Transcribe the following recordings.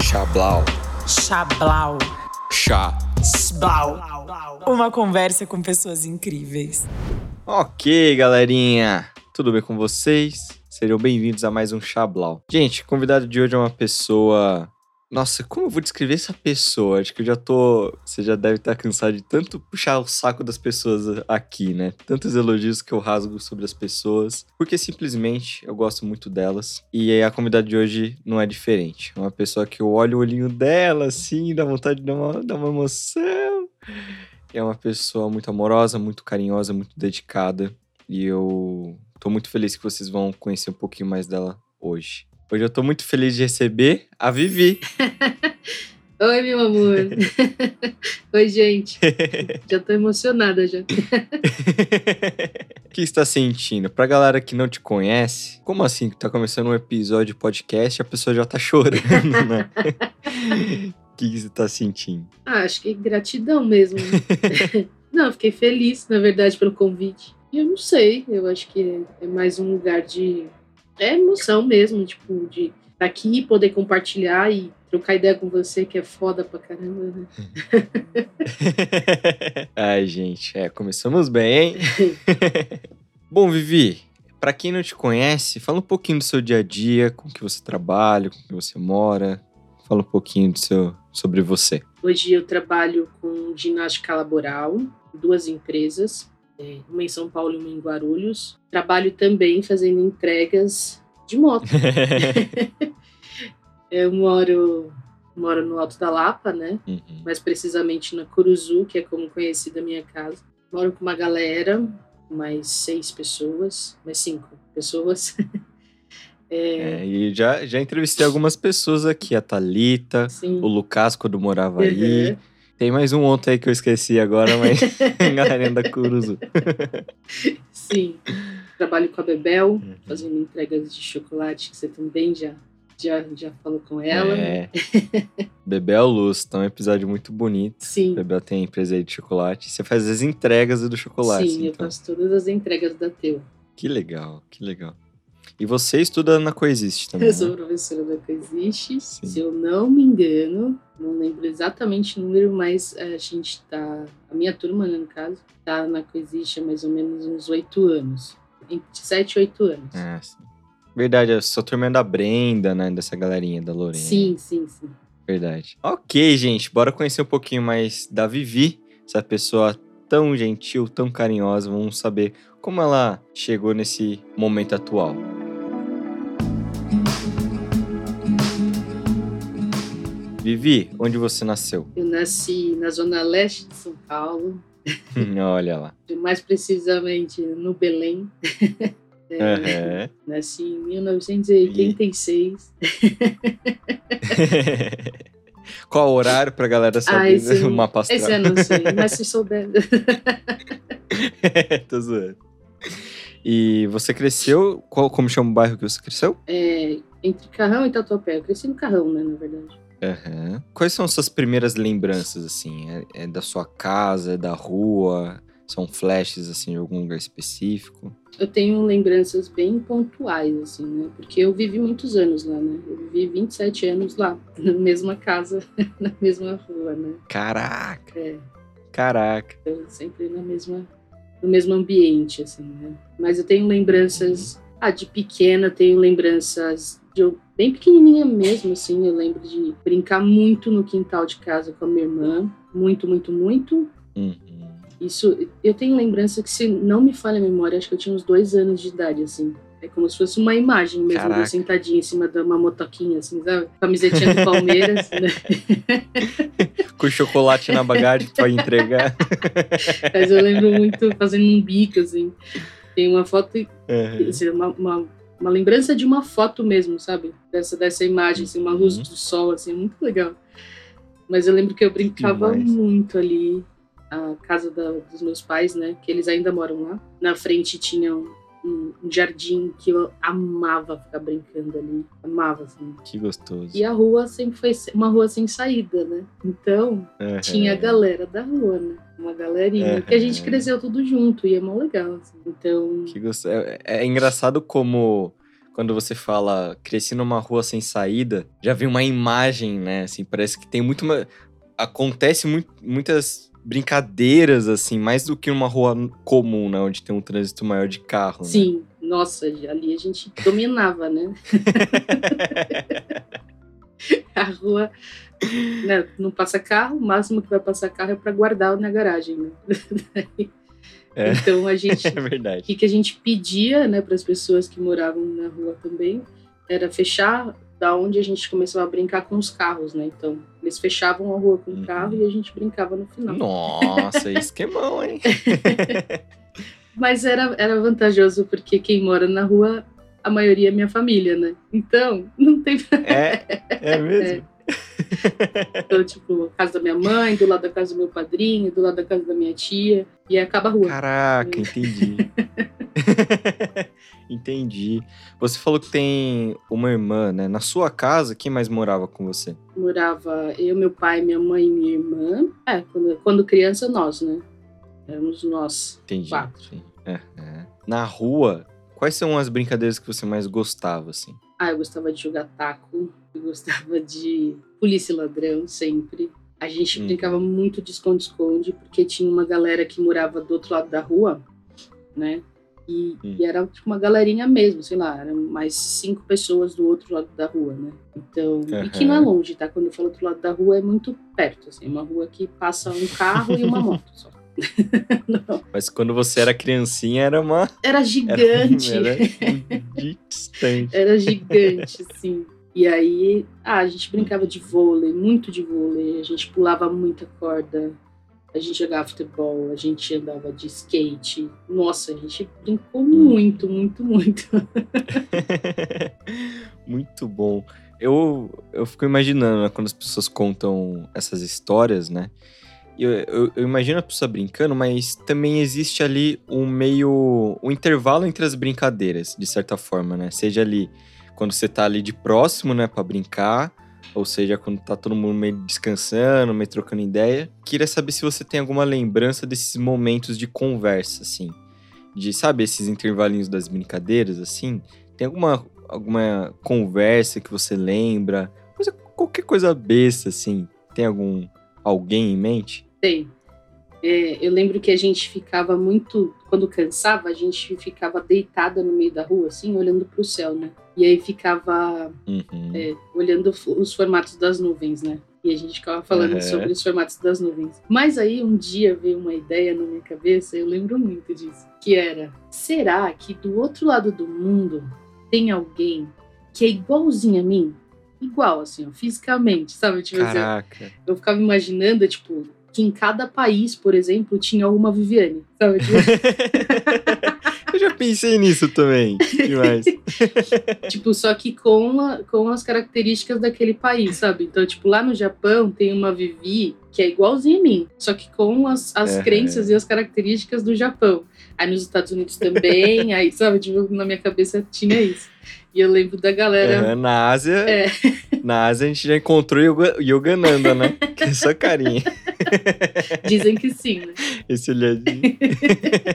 Chablau. Chablau. Chá. Sblau. Uma conversa com pessoas incríveis. Ok, galerinha. Tudo bem com vocês? Sejam bem-vindos a mais um Chablau. Gente, o convidado de hoje é uma pessoa nossa, como eu vou descrever essa pessoa? Acho que eu já tô. Você já deve estar cansado de tanto puxar o saco das pessoas aqui, né? Tantos elogios que eu rasgo sobre as pessoas. Porque simplesmente eu gosto muito delas. E a convidada de hoje não é diferente. É uma pessoa que eu olho o olhinho dela, assim, dá vontade de dar uma, dar uma emoção. É uma pessoa muito amorosa, muito carinhosa, muito dedicada. E eu tô muito feliz que vocês vão conhecer um pouquinho mais dela hoje. Hoje eu tô muito feliz de receber a Vivi. Oi, meu amor. Oi, gente. já tô emocionada já. o que está sentindo? Pra galera que não te conhece, como assim que tá começando um episódio de podcast e a pessoa já tá chorando, né? O que, você tá sentindo? Ah, acho que gratidão mesmo. não, fiquei feliz, na verdade, pelo convite. E eu não sei, eu acho que é mais um lugar de é emoção mesmo, tipo, de estar tá aqui e poder compartilhar e trocar ideia com você, que é foda pra caramba, né? Ai, gente, é, começamos bem, hein? Bom, Vivi, para quem não te conhece, fala um pouquinho do seu dia a dia, com que você trabalha, com que você mora. Fala um pouquinho do seu, sobre você. Hoje eu trabalho com ginástica laboral, duas empresas. É, uma em São Paulo e uma em Guarulhos. Trabalho também fazendo entregas de moto. eu moro, moro no Alto da Lapa, né? Uhum. Mais precisamente na Curuzu, que é como conhecida a minha casa. Moro com uma galera, mais seis pessoas, mais cinco pessoas. É... É, e já, já entrevistei algumas pessoas aqui, a Thalita, Sim. o Lucas, quando morava uhum. aí. Tem mais um ontem aí que eu esqueci agora, mas galerinha da Curuzu. Sim. Trabalho com a Bebel, uhum. fazendo entregas de chocolate, que você também já, já, já falou com ela. É. Bebel Luz, então é um episódio muito bonito. Sim. Bebel tem empresa aí de chocolate. Você faz as entregas do chocolate. Sim, então. eu faço todas as entregas da Teu. Que legal, que legal. E você estuda na Coexiste também? Eu sou né? professora da Coexiste. Sim. Se eu não me engano, não lembro exatamente o número, mas a gente tá. A minha turma, né, no caso, tá na Coexiste há mais ou menos uns oito anos. Entre sete e oito anos. Ah, sim. Verdade, a sua turma é da Brenda, né? Dessa galerinha da Lorena. Sim, sim, sim. Verdade. Ok, gente, bora conhecer um pouquinho mais da Vivi, essa pessoa tão gentil, tão carinhosa. Vamos saber como ela chegou nesse momento atual. Vivi, onde você nasceu? Eu nasci na zona leste de São Paulo. Olha lá. Mais precisamente no Belém. É, uhum. Nasci em 1986. Qual o horário pra galera saber esse, uma astral? Esse eu não sei, mas se souber. Tô zoando. E você cresceu. Qual, como chama o bairro que você cresceu? É, entre Carrão e Tatuapé. Eu cresci no Carrão, né, na verdade. Uhum. Quais são suas primeiras lembranças, assim? É, é, da sua casa, é da rua? São flashes, assim, de algum lugar específico? Eu tenho lembranças bem pontuais, assim, né? Porque eu vivi muitos anos lá, né? Eu vivi 27 anos lá, na mesma casa, na mesma rua, né? Caraca! É. Caraca! Eu sempre na mesma, no mesmo ambiente, assim, né? Mas eu tenho lembranças... Uhum. Ah, de pequena, tenho lembranças de eu bem pequenininha mesmo, assim. Eu lembro de brincar muito no quintal de casa com a minha irmã. Muito, muito, muito. Uhum. Isso, eu tenho lembrança que, se não me falha a memória, acho que eu tinha uns dois anos de idade, assim. É como se fosse uma imagem mesmo, Caraca. sentadinha em cima de uma motoquinha, assim, sabe? Camisetinha do Palmeiras, né? Com chocolate na bagagem pra entregar. Mas eu lembro muito fazendo um bico, assim. Tem uma foto, uhum. assim, uma, uma uma lembrança de uma foto mesmo, sabe? Dessa, dessa imagem, assim, uma luz uhum. do sol, assim, muito legal. Mas eu lembro que eu brincava muito ali, a casa da, dos meus pais, né? Que eles ainda moram lá. Na frente tinha um, um, jardim que eu amava ficar brincando ali. Amava, assim. Que gostoso. E a rua sempre foi uma rua sem saída, né? Então, uhum. tinha a galera da rua, né? Uma galerinha. Uhum. Que a gente cresceu tudo junto e é mó legal, assim. Então. Que gostoso. É, é engraçado como quando você fala cresci numa rua sem saída, já vem uma imagem, né? Assim, parece que tem muito. Uma... Acontece muito, muitas brincadeiras, assim, mais do que uma rua comum, né? Onde tem um trânsito maior de carro. Né? Sim, né? nossa, ali a gente dominava, né? a rua né, não passa carro, o máximo que vai passar carro é para guardar na garagem. Né? É. Então a gente. É verdade. O que, que a gente pedia né, para as pessoas que moravam na rua também era fechar da onde a gente começava a brincar com os carros, né? Então, eles fechavam a rua com o carro e a gente brincava no final. Nossa, isso que é bom, hein? Mas era, era vantajoso porque quem mora na rua, a maioria é minha família, né? Então, não tem. É, é mesmo? É. Então, tipo, casa da minha mãe, do lado da casa do meu padrinho, do lado da casa da minha tia, e acaba a rua. Caraca, entendi. entendi. Você falou que tem uma irmã, né? Na sua casa, quem mais morava com você? Morava eu, meu pai, minha mãe e minha irmã. É, quando, quando criança, nós, né? Éramos nós. Entendi. Quatro. É, é. Na rua, quais são as brincadeiras que você mais gostava, assim? Ah, eu gostava de jogar taco, eu gostava de polícia e ladrão, sempre. A gente hum. brincava muito de esconde-esconde, porque tinha uma galera que morava do outro lado da rua, né? E, hum. e, era tipo uma galerinha mesmo, sei lá, eram mais cinco pessoas do outro lado da rua, né? Então, uhum. e que não é longe, tá? Quando eu falo outro lado da rua, é muito perto, assim, uma rua que passa um carro e uma moto só. Mas quando você era criancinha, era uma. Era gigante. Era, era distante. Era gigante, sim. E aí, ah, a gente brincava de vôlei, muito de vôlei. A gente pulava muita corda. A gente jogava futebol, a gente andava de skate. Nossa, a gente brincou hum. muito, muito, muito. muito bom. Eu, eu fico imaginando né, quando as pessoas contam essas histórias, né? eu, eu, eu, imagino a pessoa brincando, mas também existe ali um meio. um intervalo entre as brincadeiras, de certa forma, né? Seja ali quando você tá ali de próximo, né, para brincar, ou seja, quando tá todo mundo meio descansando, meio trocando ideia. Queria saber se você tem alguma lembrança desses momentos de conversa, assim. De, sabe, esses intervalinhos das brincadeiras, assim. Tem alguma, alguma conversa que você lembra? Coisa, qualquer coisa besta, assim. Tem algum alguém em mente? Tem. É, eu lembro que a gente ficava muito. Quando cansava, a gente ficava deitada no meio da rua, assim, olhando para o céu, né? E aí ficava uhum. é, olhando os formatos das nuvens, né? E a gente ficava falando uhum. sobre os formatos das nuvens. Mas aí um dia veio uma ideia na minha cabeça, eu lembro muito disso, que era: será que do outro lado do mundo tem alguém que é igualzinho a mim? igual, assim, ó, fisicamente, sabe? Tipo, assim, Caraca. Assim, eu ficava imaginando, tipo, que em cada país, por exemplo, tinha uma Viviane, sabe? Eu já pensei nisso também, demais. tipo, só que com, a, com as características daquele país, sabe? Então, tipo, lá no Japão tem uma Vivi que é igualzinha a mim, só que com as, as é. crenças e as características do Japão. Aí nos Estados Unidos também, aí, sabe, tipo, na minha cabeça tinha isso. E eu lembro da galera. Uhum, na Ásia. É. Na Ásia a gente já encontrou Yoga, Yogananda, né? Que é essa carinha. Dizem que sim, né? Esse olhadinho.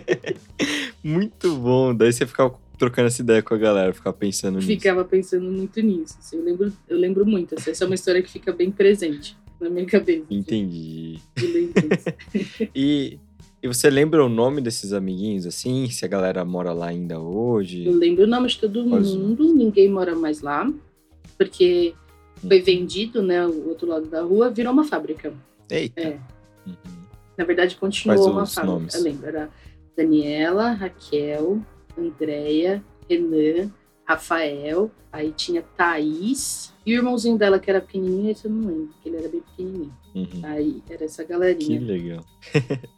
Muito bom. Daí você ficava trocando essa ideia com a galera, ficava pensando nisso. Ficava pensando muito nisso. Assim, eu, lembro, eu lembro muito. Assim, essa é uma história que fica bem presente na minha cabeça. Assim. Entendi. e e você lembra o nome desses amiguinhos, assim? Se a galera mora lá ainda hoje? Eu lembro o nome de todo mundo, ninguém mora mais lá, porque foi uhum. vendido, né? O outro lado da rua virou uma fábrica. Eita. É. Uhum. Na verdade, continuou uma fábrica. Nomes? Eu lembro, era Daniela, Raquel, Andréia, Renan, Rafael, aí tinha Thaís e o irmãozinho dela que era pequenininho, esse eu não lembro, porque ele era bem pequenininho. Uhum. Aí era essa galerinha. Que legal.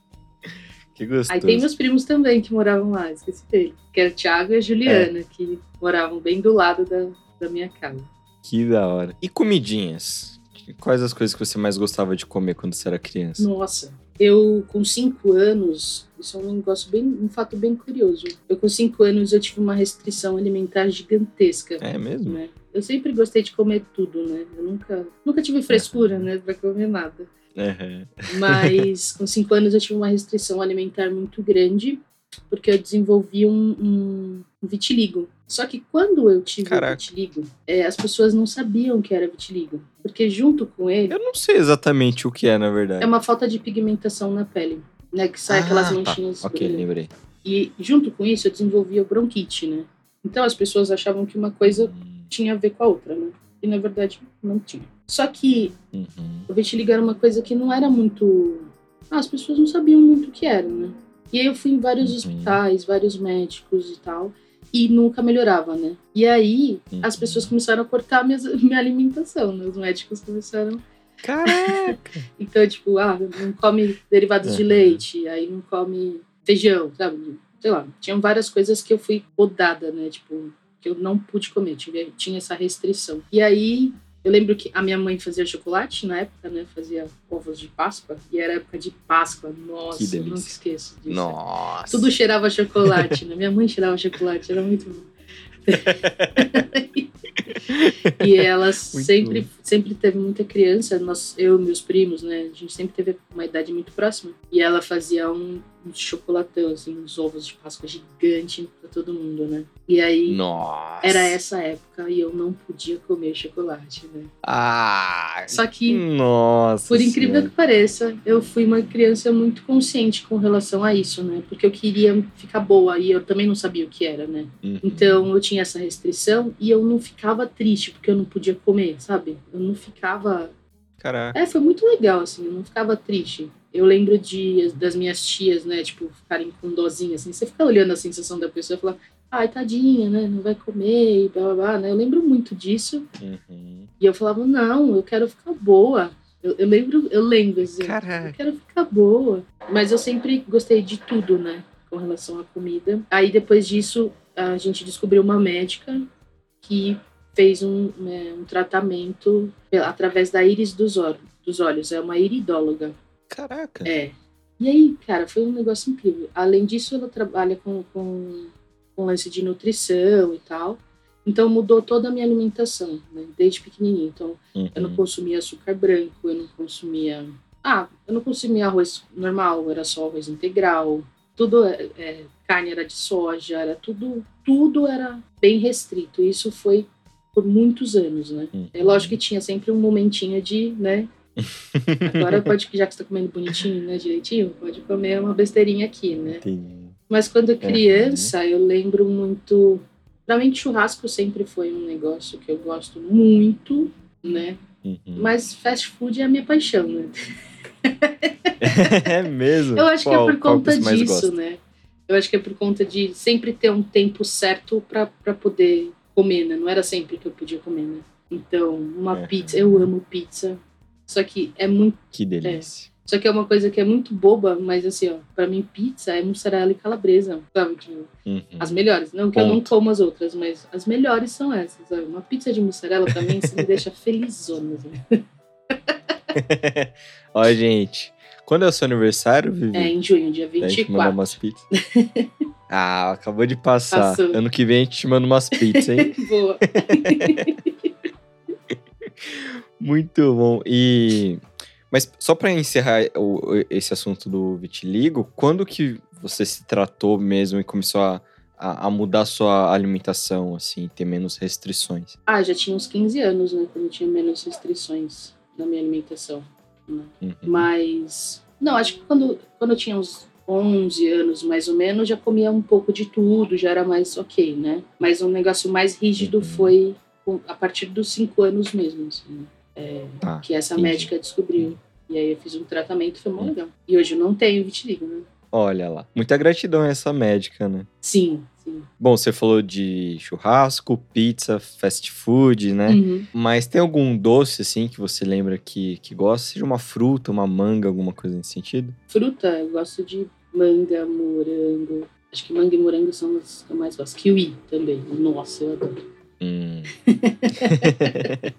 Que gostoso. Aí tem meus primos também que moravam lá, esqueci dele. Que era o Thiago e a Juliana, é. que moravam bem do lado da, da minha casa. Que da hora. E comidinhas? Quais as coisas que você mais gostava de comer quando você era criança? Nossa, eu com cinco anos, isso é um negócio bem, um fato bem curioso. Eu com cinco anos eu tive uma restrição alimentar gigantesca. É mesmo? Né? Eu sempre gostei de comer tudo, né? Eu nunca, nunca tive frescura, né, pra comer nada. Uhum. Mas com cinco anos eu tive uma restrição alimentar muito grande porque eu desenvolvi um, um, vitiligo. Só que quando eu tive Caraca. o vitiligo, é, as pessoas não sabiam que era vitiligo. Porque junto com ele, Eu não sei exatamente o que é, na verdade. é uma falta de pigmentação na pele. Né, que sai Ah, aquelas tá. manchinhas. Ok, vermelhas. lembrei. E junto com isso eu desenvolvi a bronquite, né? Então as pessoas achavam que uma coisa tinha a ver com a outra, né? E na verdade não tinha. Só que Uhum. o vitiligo era uma coisa que não era muito. Ah, as pessoas não sabiam muito o que era, né? E aí eu fui em vários Uhum. hospitais, vários médicos e tal, e nunca melhorava, né? E aí as Uhum. pessoas começaram a cortar minhas, minha alimentação, né? Os médicos começaram. Caraca! Então, tipo, ah, não come derivados de Uhum. leite, aí não come feijão, sabe? Sei lá, tinham várias coisas que eu fui podada, né? Tipo, que eu não pude comer, tive, tinha essa restrição. E aí, eu lembro que a minha mãe fazia chocolate na época, né? Fazia ovos de Páscoa, e era época de Páscoa. Nossa, Que nunca esqueço disso. Nossa! Tudo cheirava chocolate, né? Minha mãe cheirava chocolate, era muito bom. e ela sempre, sempre teve muita criança, nós, eu e meus primos, né? A gente sempre teve uma idade muito próxima. E ela fazia um, um chocolatão, assim, uns ovos de Páscoa gigante pra todo mundo, né? E aí Nossa! era essa época e eu não podia comer chocolate, né? Ah! Só que Nossa! por incrível Senhora. que pareça, eu fui uma criança muito consciente com relação a isso, né? Porque eu queria ficar boa e eu também não sabia o que era, né? Uhum. Então eu tinha essa restrição e eu não ficava triste porque eu não podia comer, sabe? Eu não ficava. Caraca. É, foi muito legal, assim, eu não ficava triste. Eu lembro de, das minhas tias, né, tipo, ficarem com dozinha, assim. Você fica olhando a sensação da pessoa e falar, ai, tadinha, né, não vai comer e blá blá blá, né? Eu lembro muito disso. Uhum. E eu falava, não, eu quero ficar boa. Eu, eu lembro, eu lembro, assim, eu Caraca. quero ficar boa. Mas eu sempre gostei de tudo, né? Com relação à comida. Aí depois disso, a gente descobriu uma médica que fez um, né, um tratamento através da íris dos, olhos, dos olhos. É uma iridóloga. Caraca. É. E aí, cara, foi um negócio incrível. Além disso, ela trabalha com, com, com lance de nutrição e tal. Então mudou toda a minha alimentação, né? Desde pequenininho. Então eu não Uhum. consumia açúcar branco, eu não consumia. Ah, eu não consumia arroz normal, era só arroz integral. Tudo, é, é, carne era de soja, era tudo, tudo era bem restrito. Isso foi por muitos anos, né? Uhum. É lógico que tinha sempre um momentinho de, né? Agora pode, já que você tá comendo bonitinho, né, direitinho, pode comer uma besteirinha aqui, né? Entendi. Mas quando criança, eu lembro muito. Pra mim, churrasco sempre foi um negócio que eu gosto muito, né? Uhum. Mas fast food é a minha paixão, né? é mesmo? Eu acho Qual- que é por conta disso, gosta? né? Eu acho que é por conta de sempre ter um tempo certo pra poder comer, né? Não era sempre que eu podia comer, né? Então, uma É. pizza, eu amo pizza. Só que é muito. Que delícia. Só que é uma coisa que é muito boba, mas assim, ó, pra mim, pizza é mussarela e calabresa, sabe? Tipo, Uhum. as melhores. Não que eu não Ponto. como as outras, mas as melhores são essas, sabe? Uma pizza de mussarela pra mim, me deixa felizona. Assim. Ó, gente. Quando é o seu aniversário, Vivi? É, em junho, dia Pra gente mandar 24. umas pizzas. ah, acabou de passar. Passou. Ano que vem a gente te manda umas pizzas, hein? Boa. Muito bom. E mas só pra encerrar o- esse assunto do vitiligo, quando que você se tratou mesmo e começou a, a, a mudar a sua alimentação, assim, ter menos restrições? Ah, já tinha uns 15 anos, né? Quando eu tinha menos restrições na minha alimentação. né? Uhum. Mas. Não, acho que quando, quando eu tinha uns 11 anos, mais ou menos, já comia um pouco de tudo, já era mais ok, né? Mas um negócio mais rígido Uhum. foi a partir dos 5 anos mesmo, assim, né? É, Tá, que essa entendi. médica descobriu. E aí eu fiz um tratamento, foi mó Hum. legal. E hoje eu não tenho vitiligo, né? Olha lá. Muita gratidão a essa médica, né? Sim, sim. Bom, você falou de churrasco, pizza, fast food, né? Uhum. Mas tem algum doce, assim, que você lembra que, que gosta? Seja uma fruta, uma manga, alguma coisa nesse sentido? Fruta, eu gosto de manga, morango. Acho que manga e morango são as que eu mais gosto. Kiwi também. Nossa, eu adoro. Hum.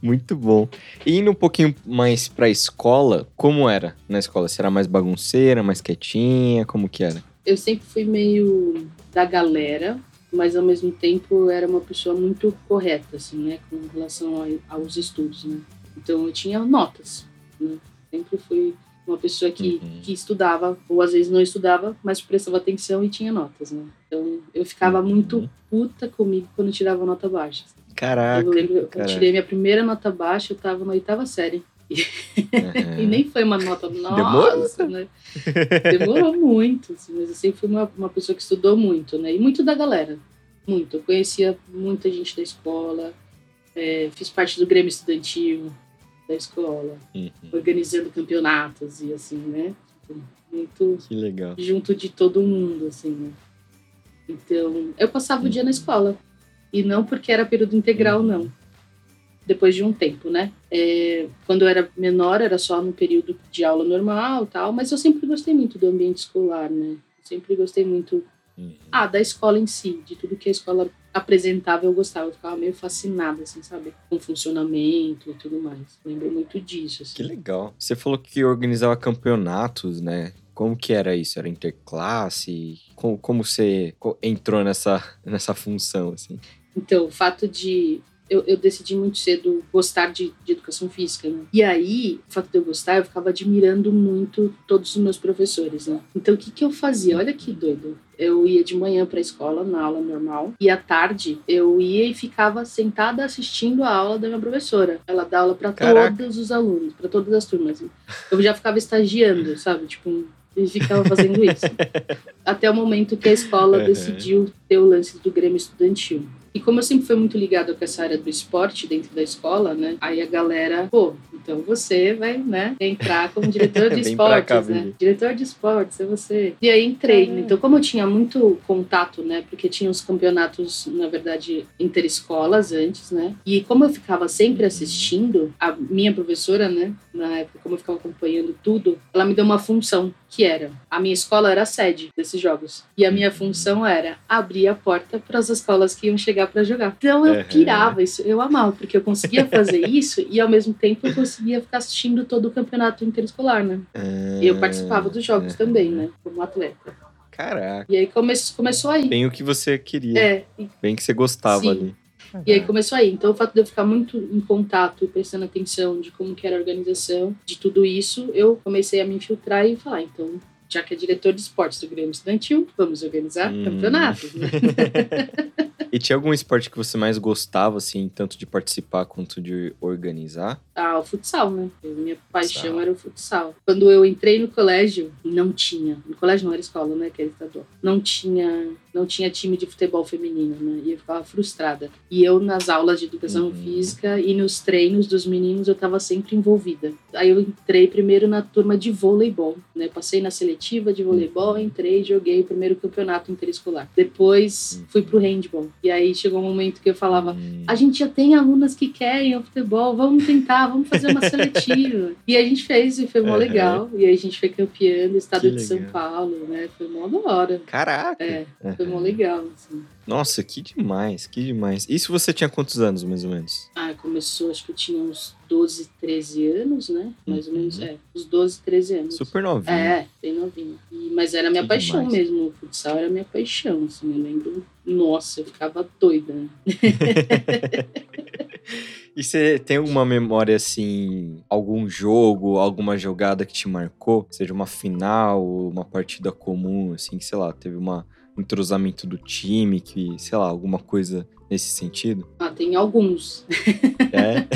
Muito bom. E indo um pouquinho mais pra escola, como era na escola? Era mais bagunceira, mais quietinha? Como que era? Eu sempre fui meio da galera, mas ao mesmo tempo eu era uma pessoa muito correta, assim, né? Com relação a- aos estudos, né? Então eu tinha notas, né? Sempre fui uma pessoa que, uhum. que estudava, ou às vezes não estudava, mas prestava atenção e tinha notas, né? Então eu ficava uhum. muito puta comigo quando tirava nota baixa. Caraca. Eu lembro, caraca. eu tirei minha primeira nota baixa, eu tava na oitava série. Uhum. e nem foi uma nota nossa, Demorou? né? Demorou muito, assim, mas eu sempre fui uma, uma pessoa que estudou muito, né? E muito da galera, muito. Eu conhecia muita gente da escola, é, fiz parte do Grêmio Estudantil, da escola, uhum. organizando campeonatos e assim, né? Muito que legal. junto de todo mundo, assim, né? Então, eu passava uhum. o dia na uhum. escola. E não porque era período integral, não. Depois de um tempo, né? É, quando eu era menor, era só no período de aula normal tal, mas eu sempre gostei muito do ambiente escolar, né? Eu sempre gostei muito uhum. ah, da escola em si, de tudo que a escola apresentava eu gostava, eu ficava meio fascinada, assim, sabe? Com o funcionamento e tudo mais. Lembro muito disso. Assim. Que legal. Você falou que organizava campeonatos, né? Como que era isso? Era interclasse? Como, como você entrou nessa, nessa função, assim? Então, o fato de eu, eu, decidi muito cedo gostar de, de educação física, né? E aí, o fato de eu gostar, eu ficava admirando muito todos os meus professores, né? Então, o que que eu fazia? Olha que doido. Eu ia de manhã para a escola, na aula normal, e à tarde eu ia e ficava sentada assistindo a aula da minha professora. Ela dá aula para todos os alunos, para todas as turmas. Eu já ficava estagiando, sabe? Tipo, e ficava fazendo isso. Até o momento que a escola decidiu ter o lance do Grêmio Estudantil. E como eu sempre fui muito ligado com essa área do esporte dentro da escola, né? Aí a galera, pô, então você vai, né, entrar como diretor de esportes, né? Diretor de esportes, é você. E aí entrei. É. Então, como eu tinha muito contato, né? Porque tinha os campeonatos, na verdade, interescolas antes, né? E como eu ficava sempre assistindo, a minha professora, né, na época, como eu ficava acompanhando tudo, ela me deu uma função que era a minha escola era a sede desses jogos e a minha função era abrir a porta para as escolas que iam chegar para jogar. Então eu pirava isso, eu amava porque eu conseguia fazer isso e ao mesmo tempo eu conseguia ficar assistindo todo o campeonato interescolar, né? E eu participava dos jogos também, né? Como atleta. Caraca. E aí come começou aí. Bem o que você queria. É. Bem que você gostava Sim. ali. E aí começou aí. Então, o fato de eu ficar muito em contato, prestando atenção de como que era a organização, de tudo isso, eu comecei a me infiltrar e falar, então, já que é diretor de esportes do Grêmio Estudantil, vamos organizar hum. campeonatos. Né? e tinha algum esporte que você mais gostava, assim, tanto de participar quanto de organizar? Ah, o futsal, né? Minha paixão futsal. era o futsal. Quando eu entrei no colégio, não tinha. No colégio não era escola, né? Que era estadual. Não tinha não tinha time de futebol feminino, né? E eu ficava frustrada. E eu, nas aulas de educação uhum. física e nos treinos dos meninos, eu estava sempre envolvida. Aí eu entrei primeiro na turma de voleibol, né? Passei na seletiva de voleibol, uhum. entrei e joguei o primeiro campeonato interescolar. Depois uhum. fui pro handball. E aí chegou um momento que eu falava: uhum. a gente já tem alunas que querem o futebol, vamos tentar, vamos fazer uma seletiva. e a gente fez e foi mó legal. E aí a gente foi campeã do estado que de legal. São Paulo, né? Foi mó da hora. Caraca! É, foi mó legal, assim. Nossa, que demais, que demais. Isso você tinha quantos anos, mais ou menos? Ah, começou, acho que eu tinha uns 12, 13 anos, né? Mais uhum. ou menos, uhum. é. Uns 12, 13 anos. Super novinho. É, bem novinho. E, mas era minha que paixão demais. mesmo, o futsal era minha paixão, assim. Eu lembro, nossa, eu ficava doida. Né? E você tem alguma memória, assim, algum jogo, alguma jogada que te marcou? Seja uma final, uma partida comum, assim, sei lá, teve uma entrosamento do time, que, sei lá, alguma coisa nesse sentido? Ah, tem alguns. É?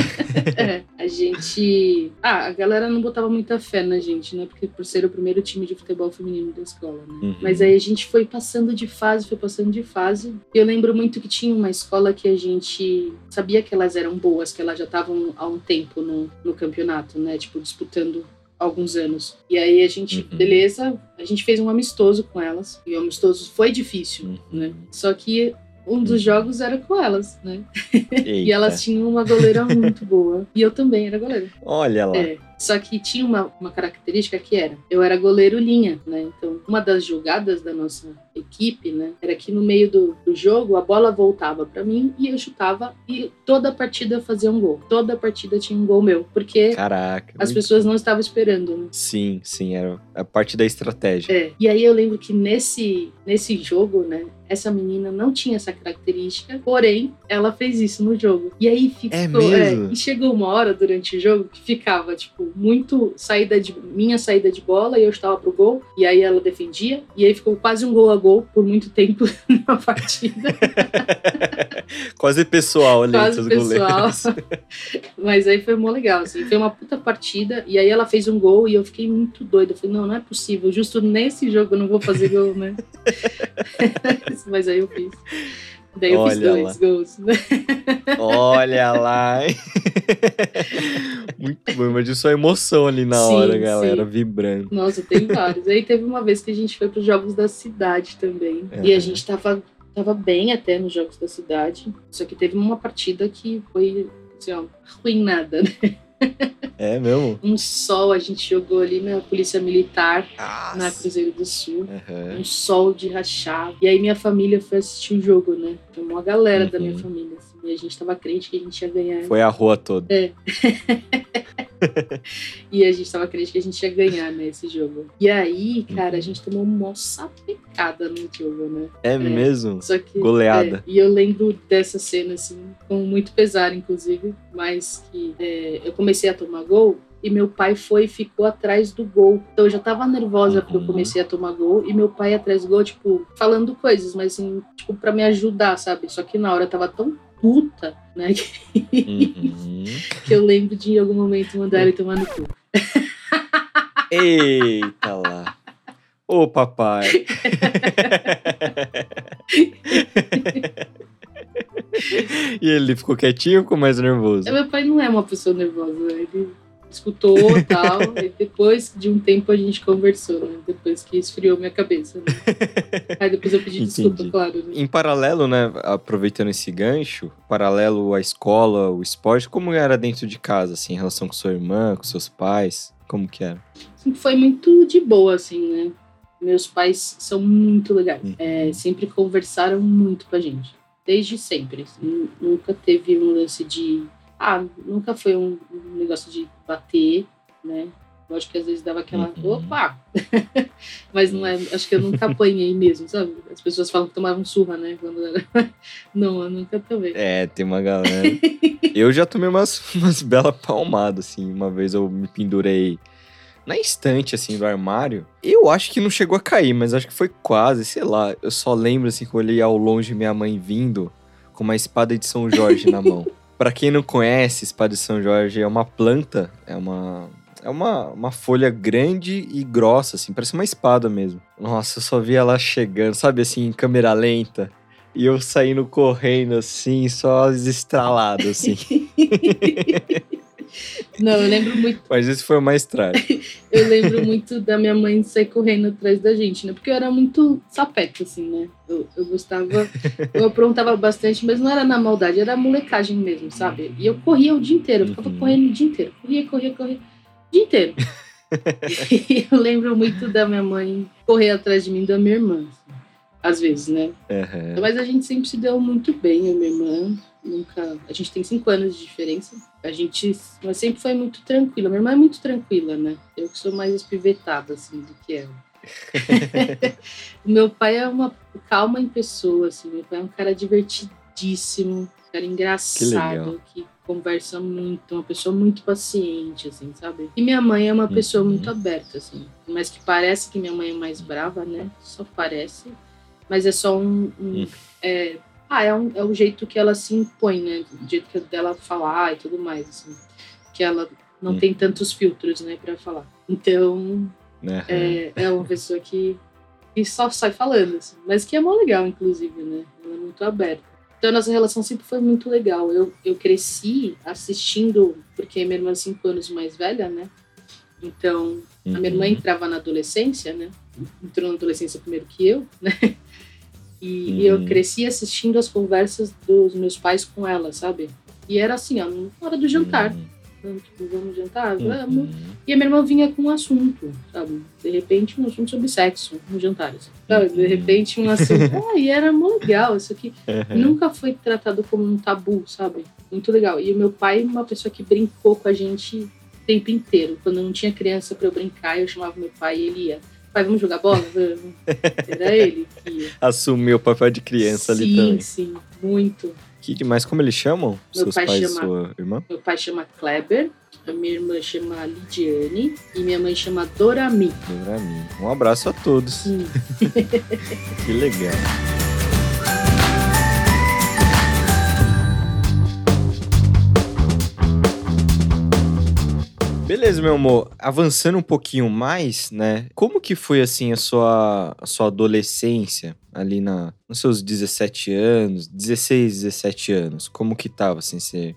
é? A gente. Ah, a galera não botava muita fé na gente, né? Porque por ser o primeiro time de futebol feminino da escola, né? Uhum. Mas aí a gente foi passando de fase, foi passando de fase. E eu lembro muito que tinha uma escola que a gente sabia que elas eram boas, que elas já estavam há um tempo no, no campeonato, né? Tipo, disputando alguns anos. E aí a gente, uhum. beleza, a gente fez um amistoso com elas. E o amistoso foi difícil, uhum. né? Só que um dos uhum. jogos era com elas, né? e elas tinham uma goleira muito boa. E eu também era goleira. Olha lá. É. Só que tinha uma, uma característica que era, eu era goleiro linha, né? Então, uma das jogadas da nossa equipe, né, era que no meio do, do jogo a bola voltava para mim e eu chutava e toda a partida fazia um gol. Toda a partida tinha um gol meu, porque Caraca, as pessoas não estavam esperando, né? Sim, sim, era a parte da estratégia. É. E aí eu lembro que nesse nesse jogo, né, essa menina não tinha essa característica, porém ela fez isso no jogo. E aí ficou, é mesmo? É, e chegou uma hora durante o jogo que ficava tipo muito saída de minha saída de bola e eu estava pro gol e aí ela defendia e aí ficou quase um gol a gol por muito tempo na partida. quase pessoal ali quase pessoal. Mas aí foi mó legal, assim, foi uma puta partida e aí ela fez um gol e eu fiquei muito doida. Eu falei, não, não é possível, justo nesse jogo eu não vou fazer gol, né? Mas aí eu fiz. Daí eu Olha fiz dois lá. gols. Olha lá. Muito bom, imagina sua emoção ali na sim, hora, galera, sim. vibrando. Nossa, tem vários. Aí teve uma vez que a gente foi para os Jogos da Cidade também. É. E a gente tava, tava bem até nos Jogos da Cidade. Só que teve uma partida que foi, assim, ó, arruinada, né? É mesmo? Um sol, a gente jogou ali na Polícia Militar, Nossa. na Cruzeiro do Sul. Uhum. Um sol de rachar. E aí minha família foi assistir o jogo, né? Foi uma galera uhum. da minha uhum. família. Assim, e a gente tava crente que a gente ia ganhar. Foi a rua toda. É. e a gente tava crente que a gente ia ganhar, né, esse jogo. E aí, cara, a uhum. gente tomou uma sapecada no jogo, né? É, é mesmo? Só que, Goleada. É, e eu lembro dessa cena, assim, com muito pesar, inclusive, mas que é, eu comecei a tomar gol e meu pai foi e ficou atrás do gol. Então eu já tava nervosa uhum. porque eu comecei a tomar gol e meu pai atrás do gol, tipo, falando coisas, mas assim, tipo, pra me ajudar, sabe? Só que na hora eu tava tão puta, né? Uhum. que eu lembro de em algum momento mandar ele tomar no cu. Eita lá. Ô, papai. e ele ficou quietinho ou ficou mais nervoso? Meu pai não é uma pessoa nervosa. Ele escutou e tal. e depois de um tempo a gente conversou, né? Depois que esfriou minha cabeça. Né? Aí depois eu pedi Entendi. desculpa, claro. Né? Em paralelo, né? Aproveitando esse gancho, paralelo à escola, o esporte, como era dentro de casa, assim, em relação com sua irmã, com seus pais? Como que era? Foi muito de boa, assim, né? Meus pais são muito legais. Hum. É, sempre conversaram muito com a gente. Desde sempre. Assim, nunca teve um lance de ah, nunca foi um, negócio de bater, né? Lógico que às vezes dava aquela, uhum. opa! Mas não é, acho que eu nunca apanhei mesmo, sabe? As pessoas falam que tomavam surra, né? Quando era... Não, eu nunca tomei. É, tem uma galera. eu já tomei umas, umas belas palmadas, assim. Uma vez eu me pendurei na estante, assim, do armário. Eu acho que não chegou a cair, mas acho que foi quase, sei lá. Eu só lembro, assim, que eu olhei ao longe minha mãe vindo com uma espada de São Jorge na mão. Para quem não conhece, espada de São Jorge é uma planta, é uma é uma, uma folha grande e grossa, assim, parece uma espada mesmo. Nossa, eu só vi ela chegando, sabe assim, em câmera lenta. E eu saindo correndo, assim, só estralado, assim. Não, eu lembro muito. Mas esse foi o mais trágico. eu lembro muito da minha mãe sair correndo atrás da gente, né? Porque eu era muito sapeta, assim, né? Eu, eu gostava. Eu aprontava bastante, mas não era na maldade, era molecagem mesmo, sabe? E eu corria o dia inteiro, eu ficava uhum. correndo o dia inteiro. Corria, corria, corria. O dia inteiro. e eu lembro muito da minha mãe correr atrás de mim da minha irmã. Assim, às vezes, né? Uhum. Mas a gente sempre se deu muito bem, e minha irmã nunca. A gente tem cinco anos de diferença. A gente mas sempre foi muito tranquila. Minha irmã é muito tranquila, né? Eu que sou mais espivetada, assim, do que ela. meu pai é uma calma em pessoa, assim. Meu pai é um cara divertidíssimo, um cara engraçado, que, que conversa muito, uma pessoa muito paciente, assim, sabe? E minha mãe é uma uhum. pessoa muito aberta, assim. Mas que parece que minha mãe é mais brava, né? Só parece. Mas é só um. um é, ah, é, um, é o jeito que ela se impõe, né? O jeito dela falar e tudo mais, assim. Que ela não hum. tem tantos filtros, né, para falar. Então, uhum. é, é uma pessoa que, que só sai falando, assim. Mas que é mó legal, inclusive, né? Ela é muito aberta. Então, a nossa relação sempre foi muito legal. Eu, eu cresci assistindo, porque minha irmã é cinco anos mais velha, né? Então, a minha irmã uhum. entrava na adolescência, né? Entrou na adolescência primeiro que eu, né? E, eu uhum. cresci assistindo as conversas dos meus pais com ela, sabe? E era assim, ó, na hora do jantar. Uhum. Então, tipo, vamos jantar? Uhum. Vamos. E a minha irmã vinha com um assunto, sabe? De repente, um assunto sobre sexo no jantar. Assim, sabe? De repente, um assunto. ah, e era muito legal. Isso aqui uhum. nunca foi tratado como um tabu, sabe? Muito legal. E o meu pai, uma pessoa que brincou com a gente o tempo inteiro. Quando não tinha criança para eu brincar, eu chamava meu pai e ele ia pai, vamos jogar bola? Era ele que... Assumiu o papel de criança sim, ali também. Sim, sim, muito. Que demais. Como eles chamam? Meu Seus pai pais chama- sua irmã? Meu pai chama Kleber, a minha irmã chama Lidiane e minha mãe chama Dorami. Mim. Um abraço a todos. Sim. Que legal. Beleza, meu amor. Avançando um pouquinho mais, né? Como que foi, assim, a sua, a sua adolescência ali na, nos seus 17 anos, 16, 17 anos? Como que tava, assim? Você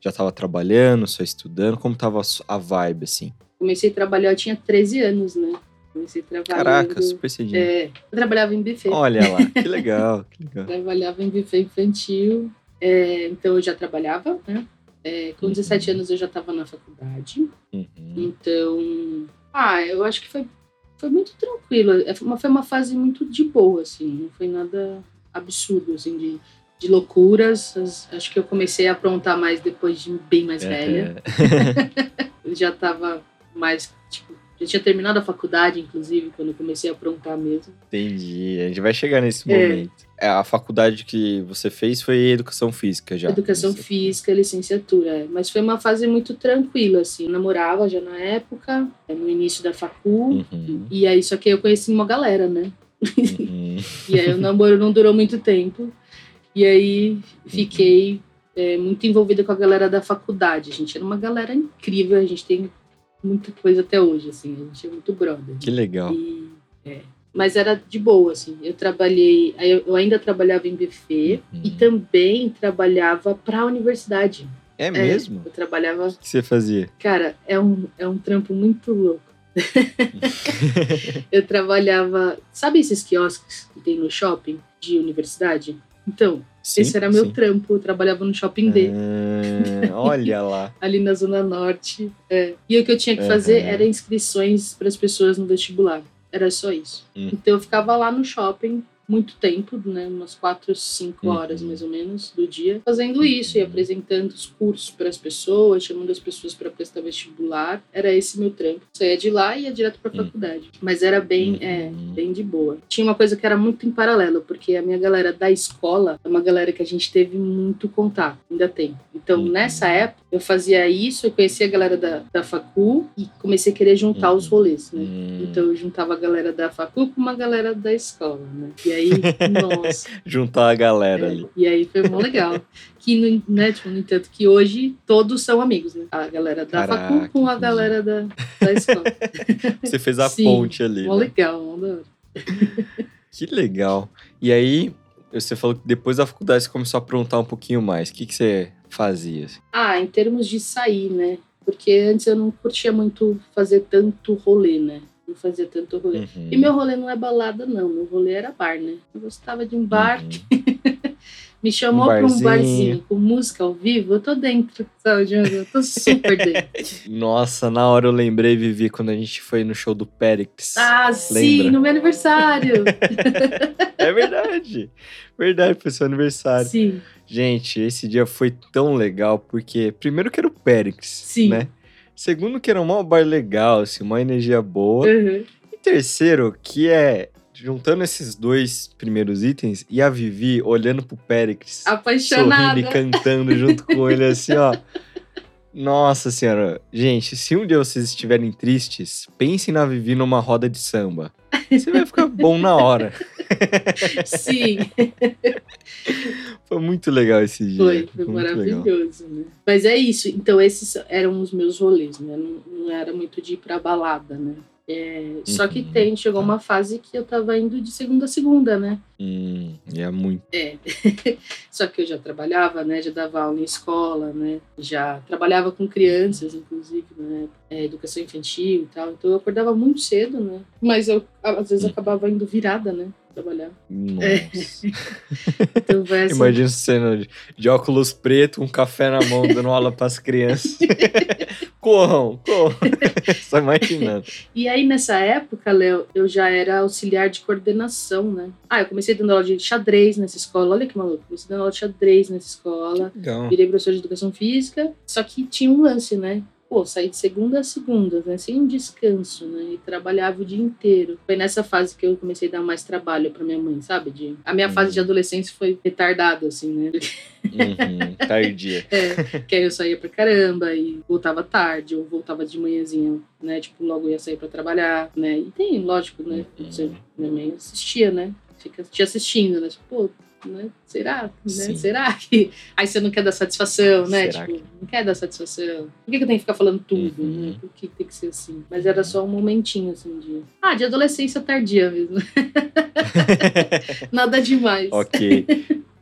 já tava trabalhando, só estudando? Como tava a vibe, assim? Comecei a trabalhar, eu tinha 13 anos, né? Comecei trabalhando. Caraca, super cedinho. É, eu trabalhava em buffet. Olha lá, que legal, que legal. Trabalhava em buffet infantil. é, então eu já trabalhava, né? É, com Uhum. 17 anos eu já estava na faculdade. Uhum. Então, ah, eu acho que foi, foi muito tranquilo. É, Foi uma, foi uma fase muito de boa, assim. Não foi nada absurdo, assim, de, de loucuras. As- acho que eu comecei a aprontar mais depois de bem mais velha. É. Eu já estava mais, tipo, já tinha terminado a faculdade, inclusive, quando eu comecei a aprontar mesmo. Entendi. A gente vai chegar nesse É. momento. É, a faculdade que você fez foi educação física já. Educação física, licenciatura. é. Mas foi uma fase muito tranquila, assim. Eu namorava já na época, é, no início da facu. Uhum, E aí, só que eu conheci uma galera, né? uhum. E aí o namoro não durou muito tempo. E aí fiquei é, muito envolvida com a galera da faculdade. A gente era uma galera incrível, a gente tem muita coisa até hoje, assim. A gente é muito brother. Que legal. E, é. Mas era de boa, assim. Eu trabalhei. Eu ainda trabalhava em buffet Uhum. e também trabalhava para a universidade. É mesmo? Eu trabalhava. O que você fazia? Cara, é um, é um trampo muito louco. eu trabalhava. Sabe esses quiosques que tem no shopping de universidade? Então, Sim, esse era meu sim. trampo. Eu trabalhava no shopping D, Ah, olha lá. ali na Zona Norte. É. E o que eu tinha que fazer Aham. era inscrições para as pessoas no vestibular. Era só isso. Hum. Então eu ficava lá no shopping muito tempo, né, umas quatro, cinco Uhum. horas mais ou menos do dia, fazendo isso e Uhum. apresentando os cursos para as pessoas, chamando as pessoas para prestar vestibular. Era esse meu trampo. Saía de lá e ia direto para a Uhum. faculdade. Mas era bem, Uhum. é, bem de boa. Tinha uma coisa que era muito em paralelo, porque a minha galera da escola é uma galera que a gente teve muito contato, ainda tem. Então, Uhum. nessa época, eu fazia isso, eu conhecia a galera da, da facu e comecei a querer juntar Uhum. os rolês, né? Hum, Então eu juntava a galera da facu com uma galera da escola, né? E aí, nossa. juntar a galera é, ali. e aí foi mó legal. Que, no, né, tipo, no entanto, que hoje todos são amigos, né? A galera da Caraca, facu com a galera da, da escola. Você fez a Sim, ponte ali. Mó né? legal, mó da hora. Que legal. E aí, você falou que depois da faculdade você começou a aprontar um pouquinho mais. O que, que você fazia? assim? Ah, em termos de sair, né? Porque antes eu não curtia muito fazer tanto rolê, né? Não fazia tanto rolê. Uhum. E meu rolê não é balada, não. Meu rolê era bar, né? Eu gostava de um bar. Uhum. Me chamou Um pra um barzinho. com música ao vivo, eu tô dentro, sabe, Diogo? Eu tô super dentro. Nossa, na hora eu lembrei, Vivi, quando a gente foi no show do Périx. Ah, sim, Lembra? no meu aniversário. É verdade. Verdade, foi seu aniversário. sim, Gente, esse dia foi tão legal, porque primeiro que era o Périx, Sim. né? Segundo que era um maior bar legal, assim, uma energia boa. uhum. E terceiro, que é, juntando esses dois primeiros itens, e a Vivi olhando pro Périx, apaixonada. sorrindo e cantando junto com ele, assim, ó. Nossa senhora, gente, se um dia vocês estiverem tristes, pensem na Vivi numa roda de samba. Você vai ficar bom na hora. Sim, Foi muito legal esse dia. foi, foi legal. maravilhoso, né? Mas é isso, então esses eram os meus rolês, né? Não, não era muito de ir pra balada, né? É, Só que Uhum. tem, chegou uma fase que eu tava indo de segunda a segunda, né? Hum, é muito. É. Só que eu já trabalhava, né? Já dava aula em escola, né? Já trabalhava com crianças, inclusive, né? É, educação infantil e tal. Então eu acordava muito cedo, né? Mas eu, às vezes, Hum. acabava indo virada, né? Trabalhar. Nossa. Então vai essa... Imagina você cena de, de óculos preto, um café na mão, dando aula pras crianças. corram, corram. Só imaginando. E aí, nessa época, Léo, eu já era auxiliar de coordenação, né? Ah, eu comecei dando aula de xadrez nessa escola. Olha que maluco. Comecei dando aula de xadrez nessa escola. Legal. Virei professor de educação física. Só que tinha um lance, né? Pô, saí de segunda a segunda, né? Sem descanso, né? E trabalhava o dia inteiro. Foi nessa fase que eu comecei a dar mais trabalho para minha mãe, sabe? De... A minha uhum. fase de uhum. adolescência foi retardada, assim, né? Uhum, tardia. é, que aí eu saía pra caramba e voltava tarde, ou voltava de manhãzinha, né? Tipo, logo ia sair pra trabalhar, né? E tem, lógico, né? Uhum. Você, minha mãe assistia, né? Fica te assistindo, né? Tipo, pô, né? Será? Né? Será que. Aí você não quer dar satisfação, né? Será tipo, que... não quer dar satisfação. Por que, que eu tenho que ficar falando tudo, uhum. né? Por que tem que ser assim? Mas era só um momentinho, assim, de. Ah, de adolescência tardia mesmo. Nada demais. Ok.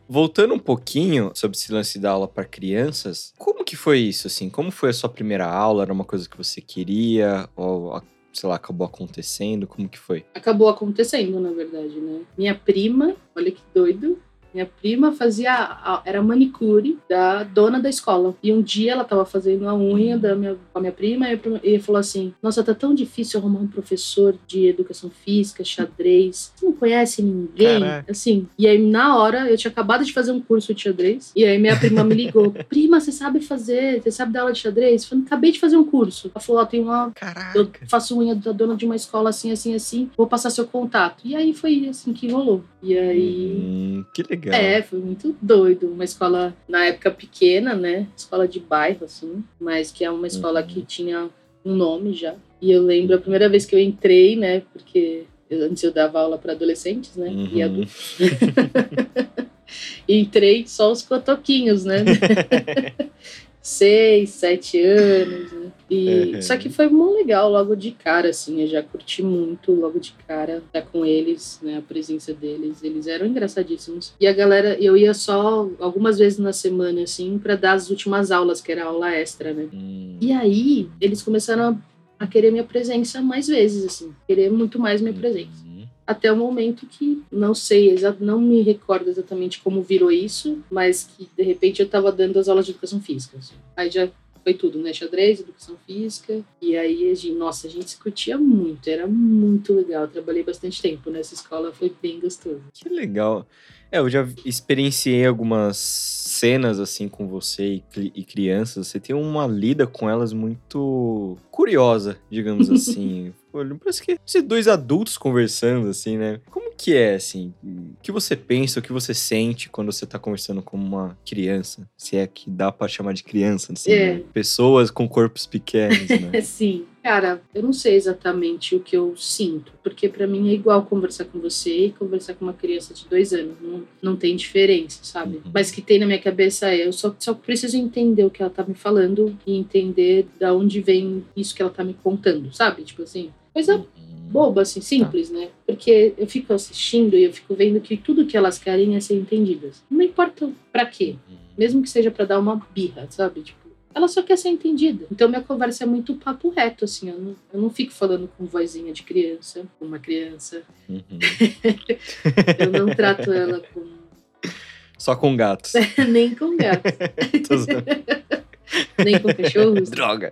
Voltando um pouquinho sobre esse lance da aula para crianças, como que foi isso, assim? Como foi a sua primeira aula? Era uma coisa que você queria? Ou, sei lá, acabou acontecendo? Como que foi? Acabou acontecendo, na verdade, né? Minha prima, olha que doido, minha prima fazia, era manicure da dona da escola. E um dia ela tava fazendo a unha da minha, com a minha prima e, e falou assim: Nossa, tá tão difícil arrumar um professor de educação física, xadrez. Você não conhece ninguém? Caraca. Assim. E aí, na hora, eu tinha acabado de fazer um curso de xadrez. E aí, minha prima me ligou: Prima, você sabe fazer? Você sabe dar aula de xadrez? Eu falei: Acabei de fazer um curso. Ela falou: Ó, tem uma. Caraca. Eu faço unha da dona de uma escola assim, assim, assim. Vou passar seu contato. E aí foi assim que rolou. E aí. Hum, que legal legal. É, foi muito doido. Uma escola, na época, pequena, né? Escola de bairro, assim, mas que é uma escola uhum. que tinha um nome já. E eu lembro a primeira vez que eu entrei, né? Porque eu, antes eu dava aula para adolescentes, né? Uhum. E adultos. entrei só os cotoquinhos, né? Seis, sete anos, né? E, uhum. Só que foi muito legal logo de cara, assim. Eu já curti muito logo de cara estar com eles, né? A presença deles. Eles eram engraçadíssimos. E a galera, eu ia só algumas vezes na semana, assim, para dar as últimas aulas, que era aula extra, né? Hum. E aí, eles começaram a, a, querer minha presença mais vezes, assim. Querer muito mais minha presença. Até o momento que não sei, não me recordo exatamente como virou isso, mas que de repente eu estava dando as aulas de educação física. Assim. Aí já foi tudo, né? Xadrez, educação física. E aí, nossa, a gente se curtia muito, era muito legal. Trabalhei bastante tempo nessa escola, foi bem gostoso. Que legal. É, eu já experienciei algumas cenas assim com você e, e crianças. Você tem uma lida com elas muito curiosa, digamos assim. Parece que esses dois adultos conversando, assim, né? Como que é, assim? O que você pensa, o que você sente quando você tá conversando com uma criança? Se é que dá pra chamar de criança, assim, é. né? Pessoas com corpos pequenos, né? Sim. Cara, eu não sei exatamente o que eu sinto, porque para mim é igual conversar com você e conversar com uma criança de dois anos. Não, não tem diferença, sabe? Uhum. Mas que tem na minha cabeça é, eu só, só preciso entender o que ela tá me falando e entender da onde vem isso que ela tá me contando, sabe? Tipo assim, coisa uhum. boba, assim, simples, tá. né? Porque eu fico assistindo e eu fico vendo que tudo que elas querem é ser entendidas. Não importa para quê. Uhum. Mesmo que seja para dar uma birra, sabe? Tipo, ela só quer ser entendida. Então minha conversa é muito papo reto, assim. Eu não, eu não fico falando com vozinha de criança, com uma criança. Uhum. eu não trato ela com. Só com gatos. Nem com gatos. Nem com cachorros. Droga.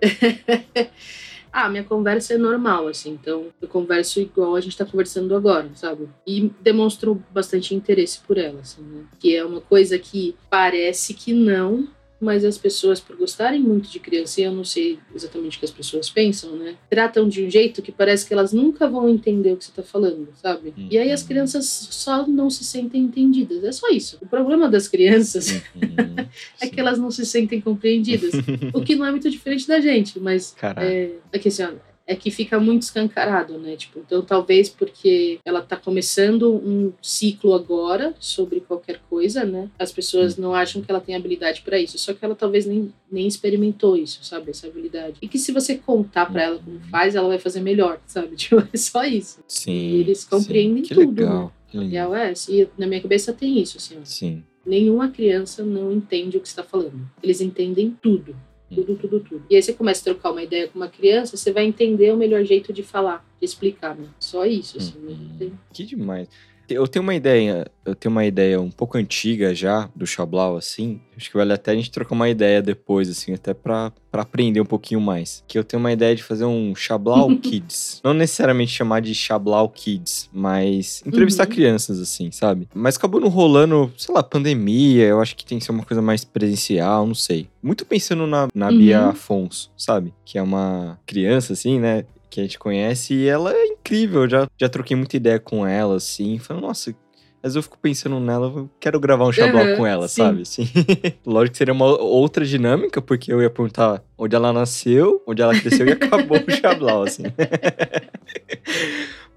Ah, minha conversa é normal, assim, então eu converso igual a gente tá conversando agora, sabe? E demonstro bastante interesse por ela, assim, né? Que é uma coisa que parece que não, mas as pessoas, por gostarem muito de criança, e eu não sei exatamente o que as pessoas pensam, né? Tratam de um jeito que parece que elas nunca vão entender o que você tá falando, sabe? Uhum. E aí as crianças só não se sentem entendidas. É só isso. O problema das crianças uhum. é que elas não se sentem compreendidas. o que não é muito diferente da gente, mas é, é que assim, ó, é que fica muito escancarado, né? Tipo, então talvez porque ela tá começando um ciclo agora sobre qualquer coisa, né? As pessoas não acham que ela tem habilidade para isso, só que ela talvez nem, nem experimentou isso, sabe? Essa habilidade. E que se você contar para ela como faz, ela vai fazer melhor, sabe? Tipo, é só isso. Sim. E eles compreendem sim. tudo. Legal. Né? Legal. É, e na minha cabeça tem isso, assim. Ó. Sim. Nenhuma criança não entende o que está falando. Eles entendem tudo tudo, tudo, tudo. E aí você começa a trocar uma ideia com uma criança, você vai entender o melhor jeito de falar, de explicar, né? Só isso, assim. Né? Que demais. Eu tenho uma ideia, eu tenho uma ideia um pouco antiga já do Xablau, assim. Acho que vale até a gente trocar uma ideia depois, assim, até pra, pra aprender um pouquinho mais. Que eu tenho uma ideia de fazer um Xablau Kids. Não necessariamente chamar de Xablau Kids, mas entrevistar uhum. crianças, assim, sabe? Mas acabou não rolando, sei lá, pandemia. Eu acho que tem que ser uma coisa mais presencial, não sei. Muito pensando na, na uhum. Bia Afonso, sabe? Que é uma criança, assim, né? Que a gente conhece e ela é incrível. Já, já troquei muita ideia com ela, assim. Falei, nossa, mas eu fico pensando nela, eu quero gravar um xablau uhum, com ela, sim. sabe? Assim. Lógico que seria uma outra dinâmica, porque eu ia perguntar onde ela nasceu, onde ela cresceu e acabou o xablau, assim.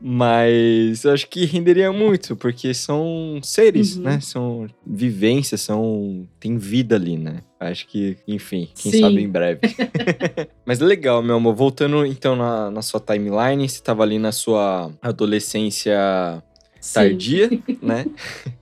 Mas eu acho que renderia muito, porque são seres, uhum. né? São vivências, são. tem vida ali, né? Acho que, enfim, quem Sim. sabe em breve. Mas legal, meu amor. Voltando então na, na sua timeline, você estava ali na sua adolescência tardia, né?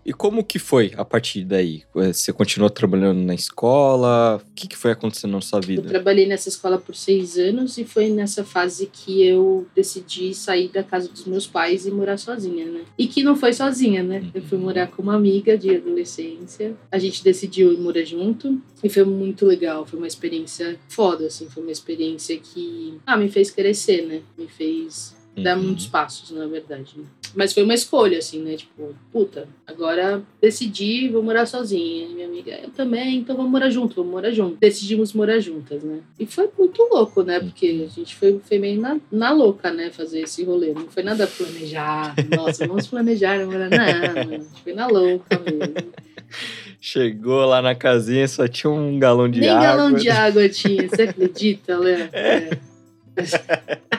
E como que foi a partir daí? Você continuou trabalhando na escola? O que, que foi acontecendo na sua vida? Eu trabalhei nessa escola por seis anos e foi nessa fase que eu decidi sair da casa dos meus pais e morar sozinha, né? E que não foi sozinha, né? Eu fui morar com uma amiga de adolescência. A gente decidiu ir morar junto e foi muito legal. Foi uma experiência foda, assim. Foi uma experiência que, ah, me fez crescer, né? Me fez dar uhum. muitos passos, na verdade. Né? Mas foi uma escolha, assim, né? Tipo, puta, agora decidi, vou morar sozinha. E minha amiga, eu também, então vamos morar junto, vamos morar junto. Decidimos morar juntas, né? E foi muito louco, né? Porque a gente foi, foi meio na, na louca, né? Fazer esse rolê. Não foi nada planejar. Nossa, vamos planejar, morar. Não, a gente foi na louca mesmo. Chegou lá na casinha, só tinha um galão de Nem água. Nem galão de água tinha, você acredita, Léo? É. é.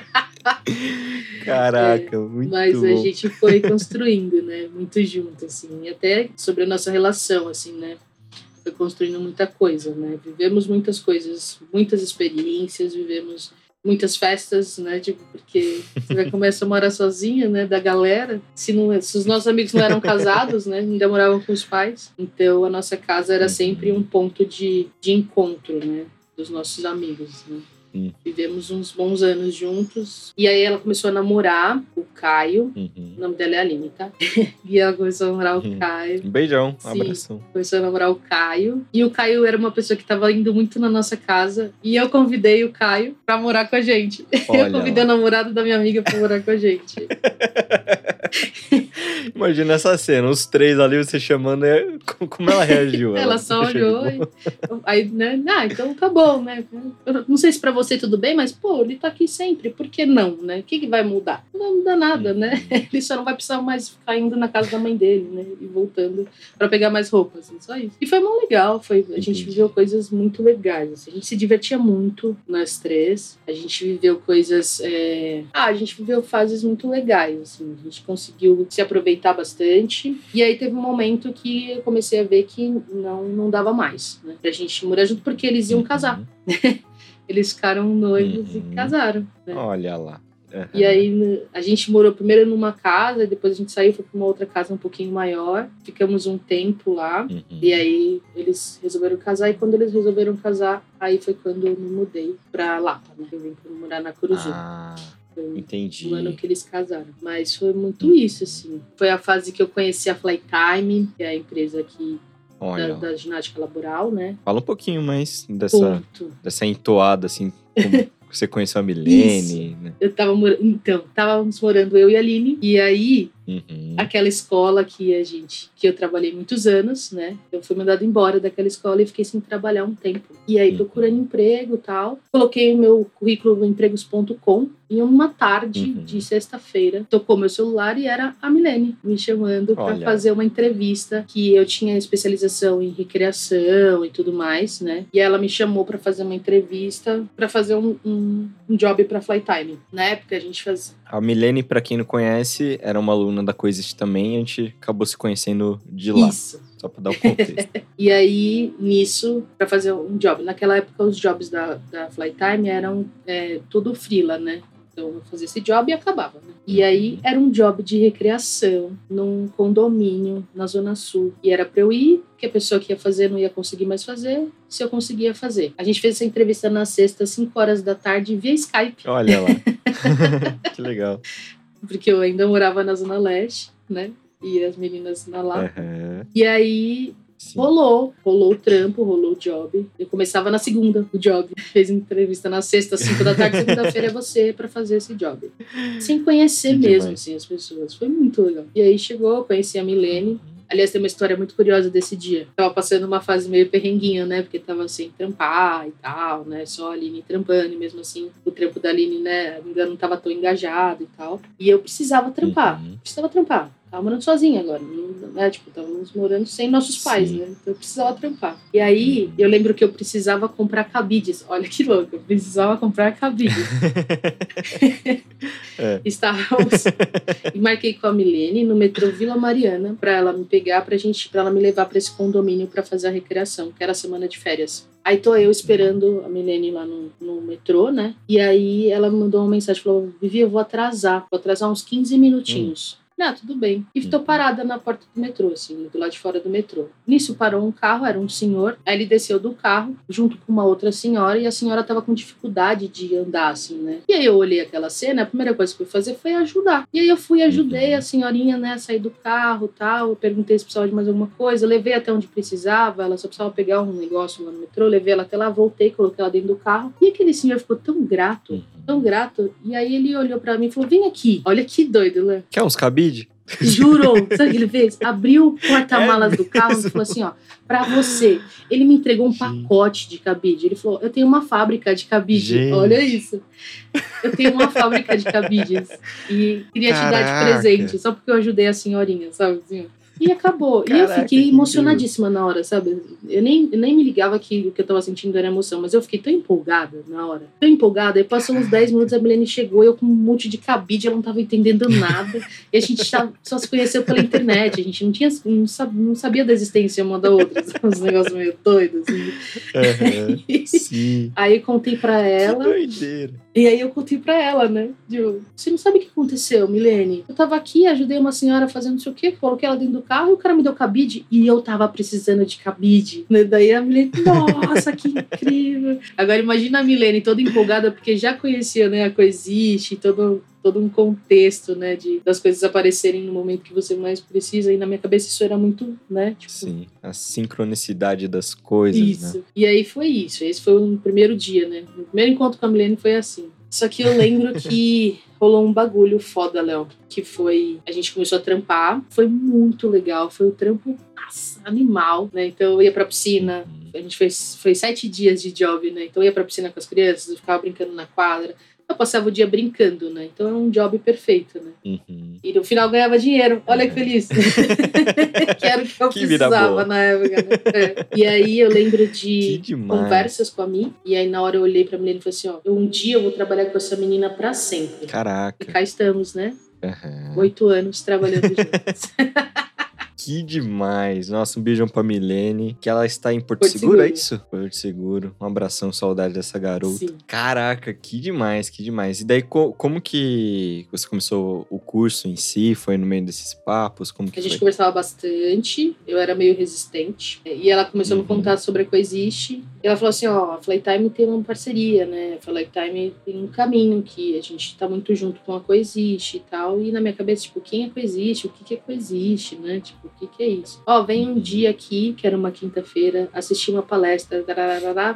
Caraca, é, muito Mas bom. a gente foi construindo, né? Muito junto, assim. Até sobre a nossa relação, assim, né? Foi construindo muita coisa, né? Vivemos muitas coisas, muitas experiências, vivemos muitas festas, né? Tipo, porque você vai começar a morar sozinha, né? Da galera. Se, não, se os nossos amigos não eram casados, né? Ainda moravam com os pais. Então a nossa casa era sempre um ponto de, de encontro, né? Dos nossos amigos, né? Hum. Vivemos uns bons anos juntos. E aí ela começou a namorar o Caio. Uhum. O nome dela é Aline, tá? e ela começou a namorar o uhum. Caio. Um beijão, um abração. Começou a namorar o Caio. E o Caio era uma pessoa que tava indo muito na nossa casa. E eu convidei o Caio pra morar com a gente. Olha eu convidei lá. o namorado da minha amiga pra morar com a gente. Imagina essa cena, os três ali, você chamando, como ela reagiu? ela, ela só olhou e... Aí, né? Ah, então tá bom, né? Eu não sei se pra você tudo bem, mas, pô, ele tá aqui sempre, por que não, né? O que, que vai mudar? Não muda nada, né? Uhum. Ele só não vai precisar mais ficar indo na casa da mãe dele, né? E voltando pra pegar mais roupas, assim, só isso. E foi muito legal, foi, a gente viveu coisas muito legais, assim. A gente se divertia muito, nós três. A gente viveu coisas... É... Ah, a gente viveu fases muito legais, assim. A gente conseguiu se aproveitar bastante. E aí teve um momento que eu comecei a ver que não, não dava mais, né? Pra gente morar junto, porque eles iam casar. Uhum. Eles ficaram noivos uhum. e casaram. Né? Olha lá. Uhum. E aí a gente morou primeiro numa casa, depois a gente saiu, foi para uma outra casa um pouquinho maior. Ficamos um tempo lá. Uhum. E aí eles resolveram casar. E quando eles resolveram casar, aí foi quando eu me mudei para Lapa, né? Eu vim morar na Curuzu. Ah. Foi Entendi. O ano que eles casaram. Mas foi muito isso, assim. Foi a fase que eu conheci a Flytime, que é a empresa que da, da, ginástica laboral, né? Fala um pouquinho mais dessa, dessa entoada, assim, como você conheceu a Milene, né? Eu tava morando, então, estávamos morando eu e a Aline, e aí Uhum. Aquela escola que a gente, que eu trabalhei muitos anos, né? Eu fui mandada embora daquela escola e fiquei sem trabalhar um tempo. E aí, uhum. procurando emprego tal, coloquei o meu currículo no empregos.com e uma tarde uhum. de sexta-feira tocou meu celular e era a Milene me chamando para fazer uma entrevista que eu tinha especialização em recreação e tudo mais, né? E ela me chamou para fazer uma entrevista para fazer um, um, um job para Flytime. Na época a gente fazia a Milene, para quem não conhece, era uma aluna da Coexist também. A gente acabou se conhecendo de lá. Isso. Só para dar o contexto. e aí, nisso, para fazer um job. Naquela época, os jobs da, da Flytime eram é, tudo frila, né? Então eu fazia esse job e acabava. Né? E aí era um job de recreação num condomínio na Zona Sul. E era para eu ir, que a pessoa que ia fazer não ia conseguir mais fazer, se eu conseguia fazer. A gente fez essa entrevista na sexta, 5 horas da tarde, via Skype. Olha lá. que legal. Porque eu ainda morava na Zona Leste, né? E as meninas na lá. Uhum. E aí Sim. Rolou, rolou o trampo, rolou o job. Eu começava na segunda, o job. Fez entrevista na sexta, cinco da tarde, segunda-feira é você para fazer esse job. Sem conhecer que mesmo, assim, as pessoas. Foi muito legal. E aí chegou, conheci a Milene. Aliás, tem uma história muito curiosa desse dia. Tava passando uma fase meio perrenguinha, né? Porque tava sem trampar e tal, né? Só a Aline trampando, e mesmo assim, o trampo da Aline, né? Ainda não tava tão engajado e tal. E eu precisava trampar. Uhum. Precisava trampar. Tava morando sozinha agora, né? Tipo, estávamos morando sem nossos pais, Sim. né? Então eu precisava trampar. E aí, eu lembro que eu precisava comprar cabides. Olha que louco, eu precisava comprar cabides. é. Estávamos. e marquei com a Milene no metrô Vila Mariana para ela me pegar, pra gente, para ela me levar para esse condomínio para fazer a recreação, que era a semana de férias. Aí tô eu esperando a Milene lá no, no metrô, né? E aí ela me mandou uma mensagem, falou, Vivi, eu vou atrasar, vou atrasar uns 15 minutinhos. Hum. Ah, tudo bem. E estou uhum. parada na porta do metrô, assim, do lado de fora do metrô. Nisso parou um carro, era um senhor. Aí ele desceu do carro, junto com uma outra senhora, e a senhora estava com dificuldade de andar, assim, né? E aí eu olhei aquela cena, a primeira coisa que eu fui fazer foi ajudar. E aí eu fui, ajudei uhum. a senhorinha, né, a sair do carro tal. Eu perguntei se precisava de mais alguma coisa, levei até onde precisava, ela só precisava pegar um negócio lá no metrô, levei ela até lá, voltei, coloquei ela dentro do carro. E aquele senhor ficou tão grato, uhum. Tão grato. E aí ele olhou para mim e falou: Vem aqui, olha que doido, né? Quer uns cabide? Jurou, sabe o que ele fez? Abriu o porta-malas é do carro e falou assim: ó, pra você. Ele me entregou um pacote de cabide. Ele falou: eu tenho uma fábrica de cabide. Gente. Olha isso. Eu tenho uma fábrica de cabides. E queria Caraca. te dar de presente, só porque eu ajudei a senhorinha, sabe? Assim, e acabou. Caraca, e eu fiquei emocionadíssima na hora, sabe? Eu nem, eu nem me ligava que o que eu tava sentindo era emoção, mas eu fiquei tão empolgada na hora. Tão empolgada. Aí passou uns 10 minutos, a Milene chegou, eu com um monte de cabide, ela não tava entendendo nada. e a gente só se conheceu pela internet. A gente não tinha não sabia, não sabia da existência uma da outra. Uns negócios meio doidos. Assim. Uhum, sim. Aí eu contei pra ela. Que doideira. E aí eu contei pra ela, né? Digo, você não sabe o que aconteceu, Milene? Eu tava aqui, ajudei uma senhora fazendo não sei o quê, coloquei ela dentro do carro e o cara me deu cabide e eu tava precisando de cabide. Né? Daí a Milene, nossa, que incrível. Agora imagina a Milene toda empolgada porque já conhecia, né, a Coexiste, todo todo um contexto, né, de das coisas aparecerem no momento que você mais precisa. E na minha cabeça isso era muito, né? Tipo, Sim, a sincronicidade das coisas. Né? Isso. Né? E aí foi isso. Esse foi o primeiro dia, né? O primeiro encontro com a Milene foi assim. Só que eu lembro que rolou um bagulho foda, Léo. Que foi. A gente começou a trampar. Foi muito legal. Foi o trampo nossa, animal, né? Então eu ia pra piscina. A gente fez foi sete dias de job, né? Então eu ia pra piscina com as crianças, eu ficava brincando na quadra eu passava o dia brincando, né? Então é um job perfeito, né? Uhum. E no final ganhava dinheiro. Olha que feliz. que era o que eu que precisava na época, né? É. E aí eu lembro de conversas com a mim. E aí na hora eu olhei pra menina e falei assim: ó, um dia eu vou trabalhar com essa menina pra sempre. Caraca. E cá estamos, né? Uhum. Oito anos trabalhando juntos. Que demais. Nossa, um beijão pra Milene. Que ela está em Porto, Porto Seguro, Seguro, é isso? Porto Seguro. Um abração, saudade dessa garota. Sim. Caraca, que demais, que demais. E daí, co como que você começou o curso em si? Foi no meio desses papos? Como que a gente foi? conversava bastante. Eu era meio resistente. E ela começou uhum. a me uhum. contar sobre a Coexiste. Ela falou assim, ó, a Flytime tem uma parceria, né? A Flytime tem um caminho que a gente tá muito junto com a Coexiste e tal. E na minha cabeça, tipo, quem é Coexiste? O que é Coexiste, né? Tipo, que, que é isso? Ó, vem um dia aqui, que era uma quinta-feira, assisti uma palestra,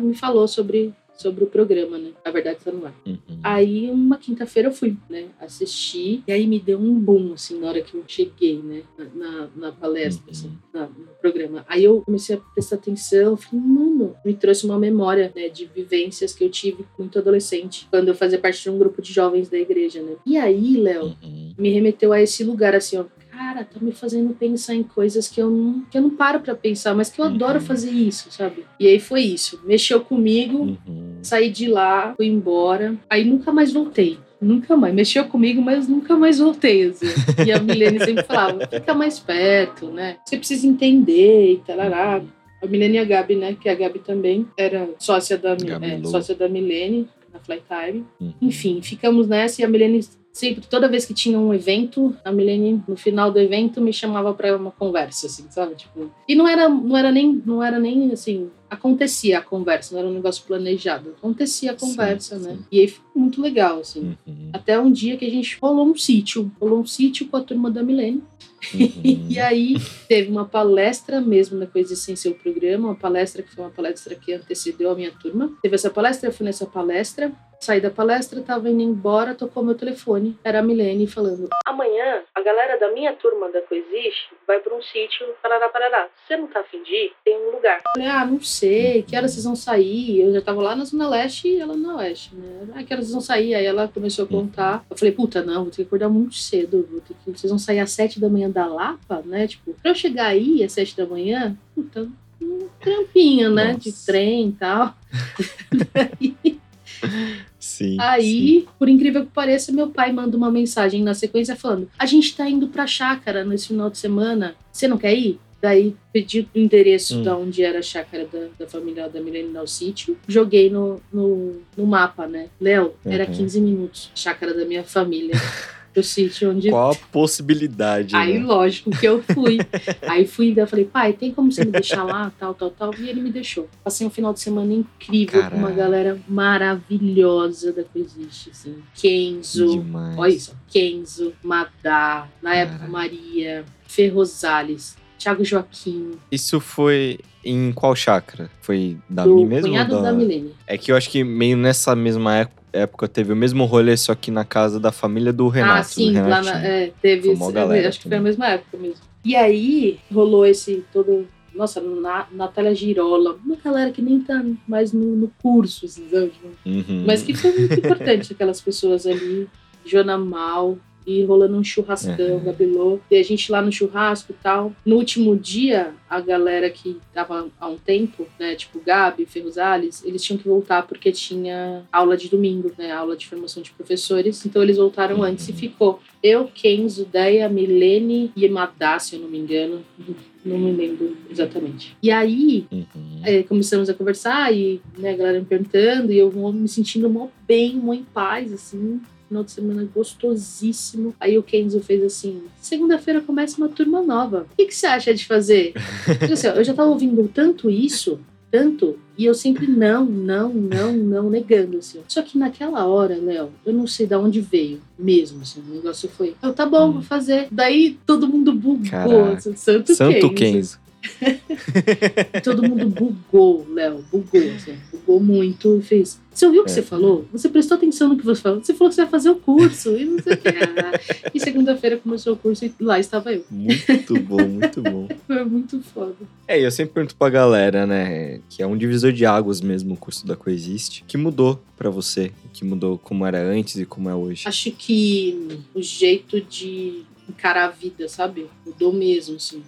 me falou sobre sobre o programa, né? A verdade tá no ar. Uhum. Aí, uma quinta-feira eu fui, né? Assisti, e aí me deu um boom, assim, na hora que eu cheguei, né? Na, na palestra, uhum. assim, na, no programa. Aí eu comecei a prestar atenção, falei, mano, me trouxe uma memória, né? De vivências que eu tive muito adolescente, quando eu fazia parte de um grupo de jovens da igreja, né? E aí, Léo, uhum. me remeteu a esse lugar, assim, ó, cara, tá me fazendo pensar em coisas que eu não, que eu não paro para pensar, mas que eu uhum. adoro fazer isso, sabe? E aí foi isso. Mexeu comigo, uhum. saí de lá, fui embora, aí nunca mais voltei. Nunca mais. Mexeu comigo, mas nunca mais voltei. Assim. E a Milene sempre falava: fica mais perto, né? Você precisa entender e tal. A Milene e a Gabi, né? Que a Gabi também era sócia da, é, sócia da Milene na Flytime. Uhum. Enfim, ficamos nessa e a Milene sempre, toda vez que tinha um evento, a Milene, no final do evento, me chamava para uma conversa, assim, sabe? Tipo, e não era, não era nem, não era nem assim, acontecia a conversa, não era um negócio planejado. Acontecia a conversa, sim, né? Sim. E aí ficou muito legal, assim. Uhum. Até um dia que a gente rolou um sítio. Rolou um sítio com a turma da Milene. Uhum. e aí teve uma palestra mesmo na Coexistência, o programa, uma palestra que foi uma palestra que antecedeu a minha turma. Teve essa palestra, eu fui nessa palestra, Saí da palestra, tava indo embora, tocou meu telefone. Era a Milene falando: Amanhã, a galera da minha turma da Coexiste vai para um sítio, parará, parará. Você não tá afim de ir? Tem um lugar. Eu falei: Ah, não sei, que horas vocês vão sair? Eu já tava lá na Zona Leste e ela na Oeste, né? Ah, que horas vocês vão sair? Aí ela começou a contar. Eu falei: Puta, não, vou ter que acordar muito cedo. Vou ter que... Vocês vão sair às sete da manhã da Lapa, né? Tipo, pra eu chegar aí às sete da manhã, puta, um trampinho, né? Nossa. De trem e tal. Sim. Aí, sim. por incrível que pareça, meu pai manda uma mensagem na sequência falando: A gente tá indo pra chácara nesse final de semana. Você não quer ir? Daí pedi o endereço hum. da onde era a chácara da, da família da Milene no sítio. Joguei no, no, no mapa, né? Léo, uhum. era 15 minutos. Chácara da minha família. pro sítio onde. Qual a possibilidade? Aí, né? lógico que eu fui. Aí fui, eu falei, pai, tem como você me deixar lá, tal, tal, tal. E ele me deixou. Passei um final de semana incrível com uma galera maravilhosa da Coexiste, assim. Kenzo, olha isso, Kenzo, Madá, na época Maria, Ferrosales. Thiago Joaquim. Isso foi em qual chácara? Foi da Do mim mesmo? Cunhado da... da Milene. É que eu acho que meio nessa mesma época teve o mesmo rolê, só que na casa da família do Renato. Ah, sim, lá na, é, teve. Esse, galera, acho que foi a mesma época mesmo. E aí rolou esse todo. Nossa, na, Natália Girola, uma galera que nem tá mais no, no curso, assim, sabe? Uhum. Mas que foi muito importante aquelas pessoas ali. Joana Mal, e rolando um churrascão, uhum. Gabelô. E a gente lá no churrasco e tal. No último dia, a galera que tava há um tempo, né, tipo Gabi, Ferruzales, eles tinham que voltar porque tinha aula de domingo, né, aula de formação de professores. Então eles voltaram uhum. antes e ficou eu, Kenzo, Deia, Milene e Emadá, se eu não me engano. Não me lembro exatamente. E aí, uhum. é, começamos a conversar e né, a galera me perguntando e eu me sentindo mó bem, mó em paz, assim final de semana gostosíssimo. Aí o Kenzo fez assim: segunda-feira começa uma turma nova. O que, que você acha de fazer? assim, eu já tava ouvindo tanto isso, tanto, e eu sempre não, não, não, não, negando, assim. Só que naquela hora, Léo, eu não sei de onde veio mesmo, assim, o negócio foi, eu, tá bom, hum. vou fazer. Daí todo mundo bugou, assim, Santo, Santo Kenzo. Kenzo. Todo mundo bugou, Léo, bugou, assim, bugou muito e fez. Você ouviu o que é. você falou? Você prestou atenção no que você falou? Você falou que você vai fazer o curso e não sei o que. Ah, e segunda-feira começou o curso e lá estava eu. Muito bom, muito bom. Foi muito foda. É, eu sempre pergunto pra galera, né, que é um divisor de águas mesmo o curso da Coexiste, que mudou para você, que mudou como era antes e como é hoje. Acho que o jeito de encarar a vida, sabe? Mudou mesmo, assim.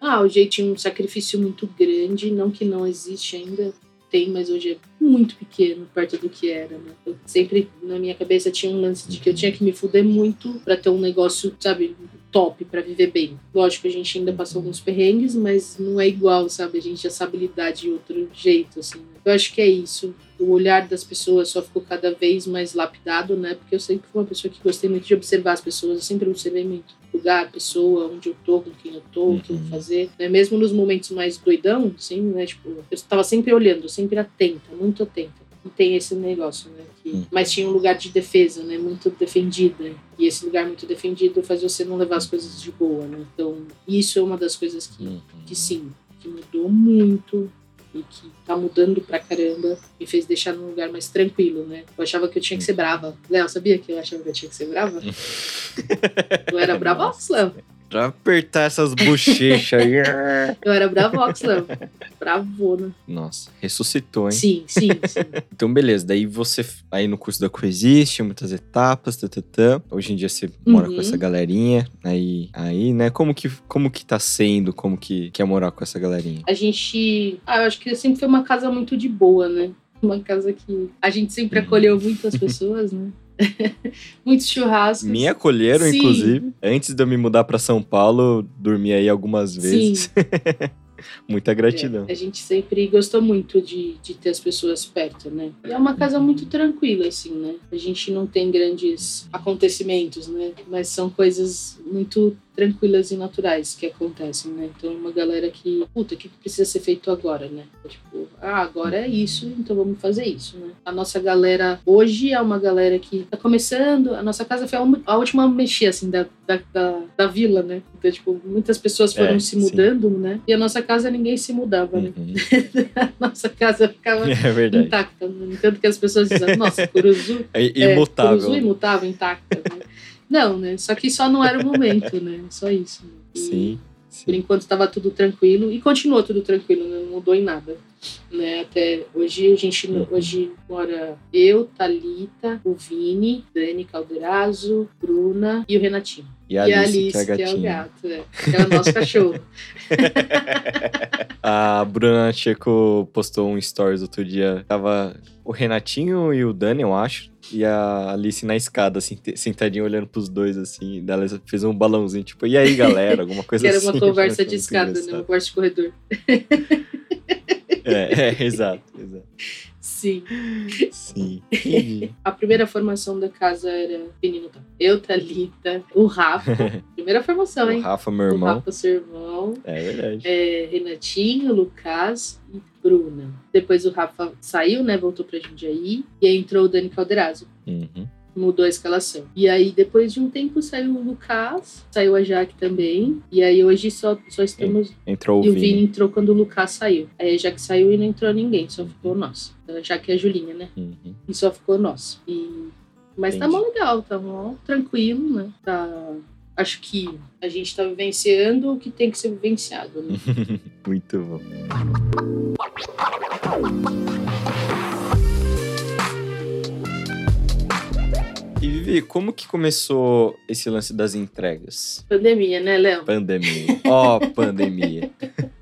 Ah, o jeito tinha um sacrifício muito grande, não que não existe ainda, tem, mas hoje é muito pequeno perto do que era, né? Eu sempre na minha cabeça tinha um lance de que eu tinha que me fuder muito para ter um negócio, sabe, top para viver bem. Lógico, a gente ainda passou alguns perrengues, mas não é igual, sabe? A gente já sabe lidar de outro jeito, assim. Né? Eu acho que é isso. O olhar das pessoas só ficou cada vez mais lapidado, né? Porque eu sempre fui uma pessoa que gostei muito de observar as pessoas, eu sempre observei muito lugar, pessoa, onde eu tô, com quem eu tô, o que eu vou uhum. fazer. Né? Mesmo nos momentos mais doidão, assim, né? Tipo, eu estava sempre olhando, sempre atenta, muito atenta. E tem esse negócio, né? Que, uhum. mas tinha um lugar de defesa, né? Muito defendida. E esse lugar muito defendido faz você não levar as coisas de boa, né? Então, isso é uma das coisas que, uhum. que sim, que mudou muito e que tá mudando pra caramba, me fez deixar num lugar mais tranquilo, né? Eu achava que eu tinha que ser brava. Léo, sabia que eu achava que eu tinha que ser brava? eu era brava, Léo. Pra apertar essas bochechas aí. Eu era bravox, Léo. Bravona. Nossa, ressuscitou, hein? Sim, sim, sim. então, beleza. Daí você, aí no curso da Coexiste, muitas etapas, tatatã. Hoje em dia você uhum. mora com uhum. essa galerinha. Aí, aí, né? Como que, como que tá sendo? Como que, que é morar com essa galerinha? A gente... Ah, eu acho que sempre foi uma casa muito de boa, né? Uma casa que a gente sempre acolheu muitas pessoas, né? Muitos churrascos. Me acolheram, Sim. inclusive. Antes de eu me mudar para São Paulo, dormi aí algumas vezes. Muita gratidão. É, a gente sempre gostou muito de, de ter as pessoas perto, né? E é uma casa muito tranquila, assim, né? A gente não tem grandes acontecimentos, né? Mas são coisas muito tranquilas e naturais que acontecem, né? Então, uma galera que, puta, o que precisa ser feito agora, né? Tipo, ah, agora é isso, então vamos fazer isso, né? A nossa galera hoje é uma galera que tá começando, a nossa casa foi a última a mexer, assim, da, da, da, da vila, né? Então, tipo, muitas pessoas foram é, se mudando, sim. né? E a nossa casa ninguém se mudava, né? Uhum. a nossa casa ficava é intacta, né? Tanto que as pessoas dizem, nossa, Curuzu... É imutável. É, Curuzu imutável, intacta, né? Não, né? Só que só não era o momento, né? Só isso. Né? E, sim, sim. Por enquanto estava tudo tranquilo e continuou tudo tranquilo, né? não mudou em nada. Né? Até hoje a gente uhum. hoje mora eu, Talita, o Vini, Dani Calderazzo, Bruna e o Renatinho. E a Alice, e a Alice que, é, que é, o gato, é, que é o nosso cachorro. a Bruna Checo postou um stories outro dia. Tava o Renatinho e o Dani, eu acho, e a Alice na escada, assim, sentadinha olhando pros dois, assim. Daí ela fez um balãozinho, tipo, e aí, galera? Alguma coisa que assim. era uma assim, conversa de escada, né? Uma conversa de corredor. é, é, exato, exato. Sim. Sim. a primeira formação da casa era menino tá? Eu, Thalita, o Rafa. Primeira formação, hein? O Rafa, meu irmão. O Rafa, seu irmão. É verdade. É, Renatinho, Lucas e Bruna. Depois o Rafa saiu, né? Voltou pra Jundiaí. E aí entrou o Dani Calderazzo. Uhum mudou a escalação. E aí, depois de um tempo, saiu o Lucas, saiu a Jaque também. E aí, hoje só, só estamos. Entrou e o Vini. Vini entrou quando o Lucas saiu. Aí a Jaque saiu e não entrou ninguém, só ficou nós. A Jaque é a Julinha, né? Uhum. E só ficou nós. E... Mas Entendi. tá mó legal, tá mó tranquilo, né? Tá acho que a gente está vivenciando o que tem que ser vivenciado. Né? Muito bom. E Vivi, como que começou esse lance das entregas? Pandemia, né, Léo? Pandemia. Ó, oh, pandemia.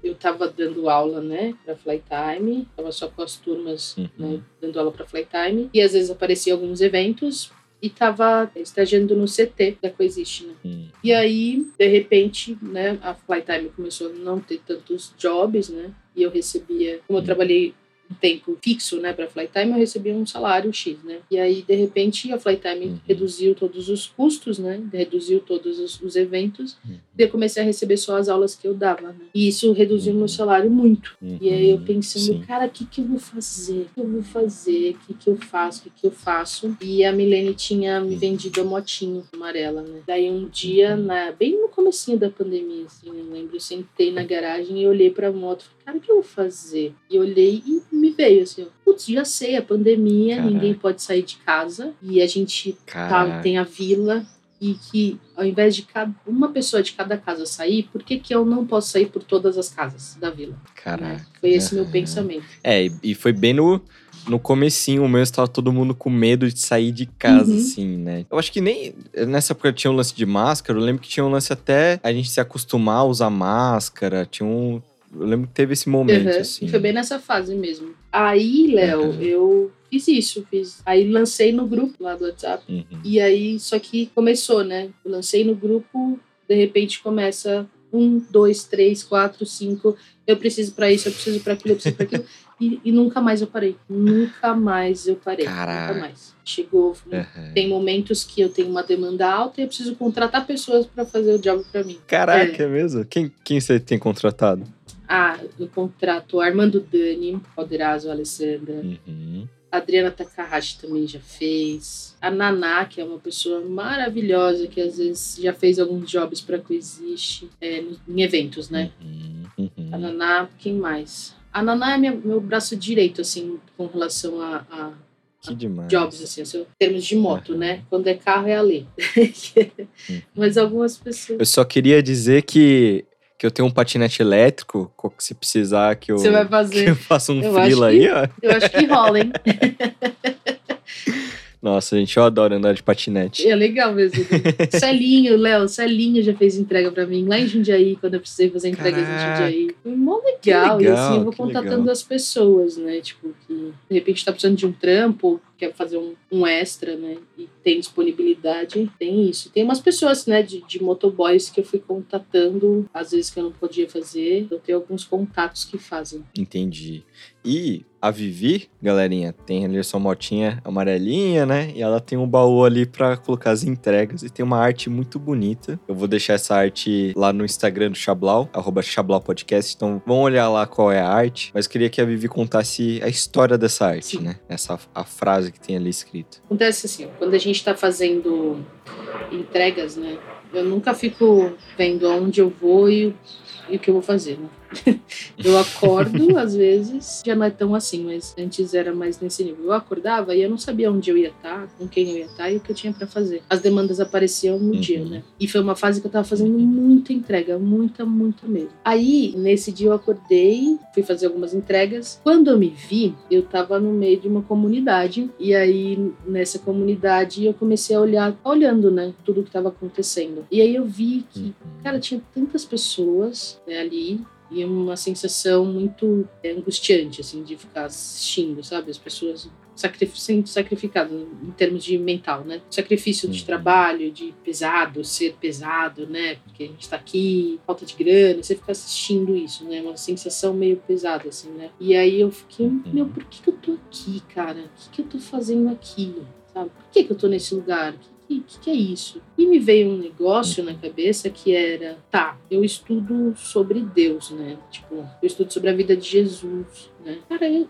Eu tava dando aula, né, pra Flytime, tava só com as turmas, uhum. né, dando aula pra Flytime, e às vezes aparecia alguns eventos, e tava estagiando no CT da Coexist, né? Hum. E aí, de repente, né, a Flytime começou a não ter tantos jobs, né? E eu recebia, como eu hum. trabalhei tempo fixo, né, para Flytime, eu recebia um salário X, né? E aí, de repente, a Flytime uhum. reduziu todos os custos, né? Reduziu todos os, os eventos. Uhum. E eu comecei a receber só as aulas que eu dava, né? E isso reduziu uhum. meu salário muito. Uhum. E aí eu pensando, Sim. cara, o que que eu vou fazer? O que eu vou fazer? O que que eu faço? O que que eu faço? E a Milene tinha me uhum. vendido a motinho amarela, né? Daí um dia, uhum. na, bem no comecinho da pandemia, assim, eu lembro, eu sentei na garagem e olhei pra moto e falei, cara, o que eu vou fazer? E olhei e me veio assim, ó, putz, já sei, a pandemia, Caraca. ninguém pode sair de casa e a gente tá, tem a vila e que ao invés de cada, uma pessoa de cada casa sair, por que, que eu não posso sair por todas as casas da vila? Caraca. Né? Foi esse meu pensamento. É, e foi bem no, no comecinho mesmo, estava todo mundo com medo de sair de casa, uhum. assim, né? Eu acho que nem nessa época tinha um lance de máscara, eu lembro que tinha um lance até a gente se acostumar a usar máscara, tinha um eu lembro que teve esse momento, uhum. assim. Foi bem nessa fase mesmo. Aí, Léo, uhum. eu fiz isso, fiz. Aí lancei no grupo lá do WhatsApp. Uhum. E aí, só que começou, né? Eu lancei no grupo, de repente começa um, dois, três, quatro, cinco. Eu preciso para isso, eu preciso para aquilo, eu preciso para aquilo. E, e, nunca mais eu parei. Nunca mais eu parei. Caraca. Nunca mais. Chegou. Uhum. Tem momentos que eu tenho uma demanda alta e eu preciso contratar pessoas para fazer o job para mim. Caraca, é. é mesmo? Quem, quem você tem contratado? Ah, eu contrato Armando Dani, Poderoso Alessandra. Uhum. Adriana Takahashi também já fez. A Naná, que é uma pessoa maravilhosa, que às vezes já fez alguns jobs para Coexiste, é, em eventos, né? Uhum. Uhum. A Naná, quem mais? A Naná é minha, meu braço direito, assim, com relação a, a que demais. Jobs, assim, em termos de moto, uhum. né? Quando é carro é a lei. uhum. Mas algumas pessoas. Eu só queria dizer que que eu tenho um patinete elétrico, se precisar que eu, Você vai fazer. eu faça um frila aí, ó. Eu acho que rola, hein? Nossa, gente, eu adoro andar de patinete. É legal mesmo. Celinho, Léo, Celinho já fez entrega pra mim lá em Jundiaí, quando eu precisei fazer entregas Caraca. em Jundiaí. Foi mó legal. legal. E assim, eu vou contatando legal. as pessoas, né? Tipo, que de repente tá precisando de um trampo, quer fazer um, um extra, né? E tem disponibilidade, tem isso. Tem umas pessoas, né, de, de motoboys que eu fui contatando, às vezes que eu não podia fazer. Eu tenho alguns contatos que fazem. Entendi. E a Vivi, galerinha, tem ali a sua motinha amarelinha, né? E ela tem um baú ali para colocar as entregas e tem uma arte muito bonita. Eu vou deixar essa arte lá no Instagram do Chablau, arroba Chablau Podcast. Então vão olhar lá qual é a arte. Mas queria que a Vivi contasse a história dessa arte, Sim. né? Essa a frase que tem ali escrita. Acontece assim, quando a gente tá fazendo entregas, né? Eu nunca fico vendo aonde eu vou e, e o que eu vou fazer, né? eu acordo, às vezes, já não é tão assim, mas antes era mais nesse nível. Eu acordava e eu não sabia onde eu ia estar, com quem eu ia estar e o que eu tinha para fazer. As demandas apareciam no uhum. dia, né? E foi uma fase que eu tava fazendo muita entrega, muita, muita mesmo. Aí, nesse dia eu acordei, fui fazer algumas entregas. Quando eu me vi, eu tava no meio de uma comunidade e aí nessa comunidade eu comecei a olhar, olhando, né, tudo que tava acontecendo. E aí eu vi que, uhum. cara, tinha tantas pessoas né, ali e uma sensação muito é, angustiante, assim, de ficar assistindo, sabe? As pessoas sacrif sendo sacrificadas em termos de mental, né? Sacrifício de uhum. trabalho, de pesado, ser pesado, né? Porque a gente tá aqui, falta de grana, você fica assistindo isso, né? Uma sensação meio pesada, assim, né? E aí eu fiquei, uhum. meu, por que, que eu tô aqui, cara? O que, que eu tô fazendo aqui? Sabe? Por que, que eu tô nesse lugar? que, que, que é isso? E me veio um negócio na cabeça que era, tá, eu estudo sobre Deus, né? Tipo, eu estudo sobre a vida de Jesus, né? Cara, eu,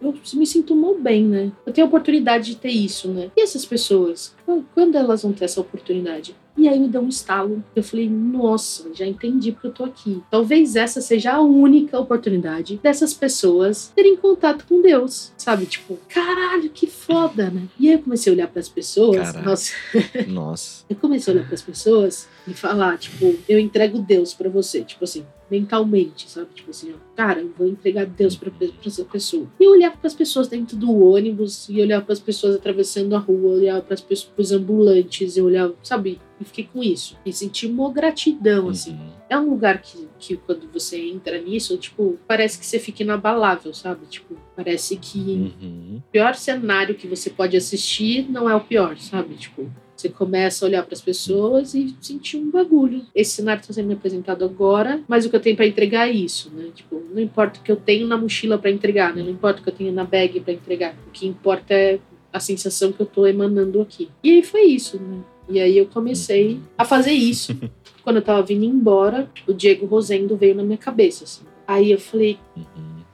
eu me sinto mal bem, né? Eu tenho a oportunidade de ter isso, né? E essas pessoas, quando elas vão ter essa oportunidade? E aí me deu um estalo. Eu falei, nossa, já entendi porque eu tô aqui. Talvez essa seja a única oportunidade dessas pessoas terem contato com Deus, sabe? Tipo, caralho, que foda, né? E aí eu comecei a olhar para as pessoas. Caraca. Nossa. Nossa. eu comecei a olhar para as pessoas e falar, tipo, eu entrego Deus para você. Tipo assim, mentalmente, sabe? Tipo assim, ó, cara, eu vou entregar Deus para essa pessoa. E eu olhava para as pessoas dentro do ônibus, e olhava para as pessoas atravessando a rua, olhava para as pessoas, pros ambulantes, eu olhava, sabe? E fiquei com isso. E senti uma gratidão, uhum. assim. É um lugar que, que quando você entra nisso, tipo, parece que você fica inabalável, sabe? Tipo, parece que uhum. o pior cenário que você pode assistir não é o pior, sabe? Tipo, você começa a olhar para as pessoas e sentir um bagulho. Esse cenário está sendo me apresentado agora, mas o que eu tenho para entregar é isso, né? Tipo, não importa o que eu tenho na mochila para entregar, né? Não importa o que eu tenho na bag para entregar. O que importa é a sensação que eu estou emanando aqui. E aí foi isso, né? E aí eu comecei a fazer isso. Quando eu estava vindo embora, o Diego Rosendo veio na minha cabeça, assim. Aí eu falei.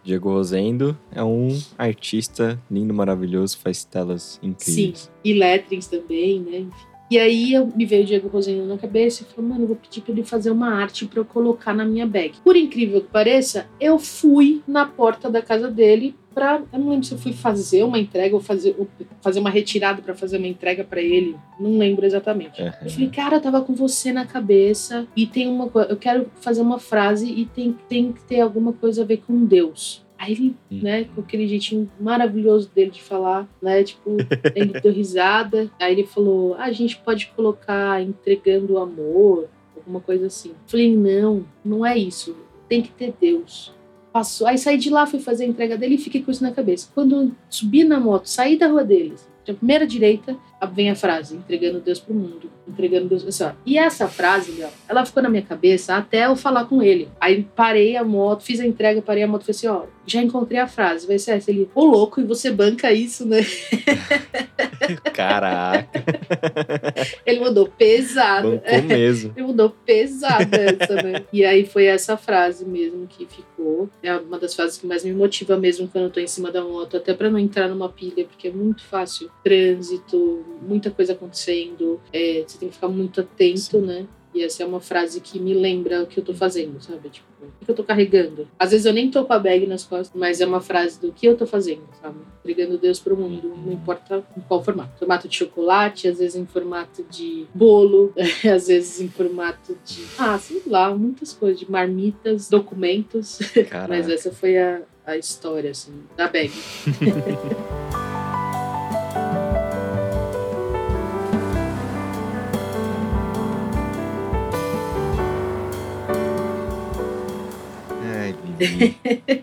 Diego Rosendo é um artista lindo, maravilhoso, faz telas incríveis. Sim, e lettrings também, né? Enfim. E aí eu, me veio o Diego Rosendo na cabeça e falei, mano, eu vou pedir pra ele fazer uma arte para eu colocar na minha bag. Por incrível que pareça, eu fui na porta da casa dele para eu não lembro se eu fui fazer uma entrega ou fazer, ou fazer uma retirada para fazer uma entrega para ele, não lembro exatamente. Uhum. Eu falei, cara, eu tava com você na cabeça e tem uma coisa, eu quero fazer uma frase e tem, tem que ter alguma coisa a ver com Deus. Aí ele, hum. né, com aquele jeitinho maravilhoso dele de falar, né, tipo, ele deu risada. Aí ele falou: ah, a gente pode colocar entregando amor, alguma coisa assim. Falei: não, não é isso. Tem que ter Deus. Passou. Aí saí de lá, fui fazer a entrega dele e fiquei com isso na cabeça. Quando subi na moto, saí da rua deles, a primeira direita, vem a frase, entregando Deus pro mundo, entregando Deus. Assim, ó. E essa frase, Léo, ela ficou na minha cabeça até eu falar com ele. Aí parei a moto, fiz a entrega, parei a moto e falei assim, ó, já encontrei a frase, vai ser essa. Ele, ô louco, e você banca isso, né? Caraca. Ele mudou pesado. Bancou mesmo. Ele mudou pesado essa, né? E aí foi essa frase mesmo que ficou. É uma das frases que mais me motiva mesmo quando eu tô em cima da moto, até para não entrar numa pilha, porque é muito fácil. Trânsito, muita coisa acontecendo, é, você tem que ficar muito atento, Sim. né? E essa é uma frase que me lembra o que eu tô fazendo, sabe? Tipo, o que eu tô carregando. Às vezes eu nem tô com a bag nas costas, mas é uma frase do que eu tô fazendo, sabe? Entregando Deus pro mundo, não importa em qual formato. Formato de chocolate, às vezes em formato de bolo, às vezes em formato de. Ah, sei lá, muitas coisas, de marmitas, documentos. mas essa foi a, a história, assim, da bag.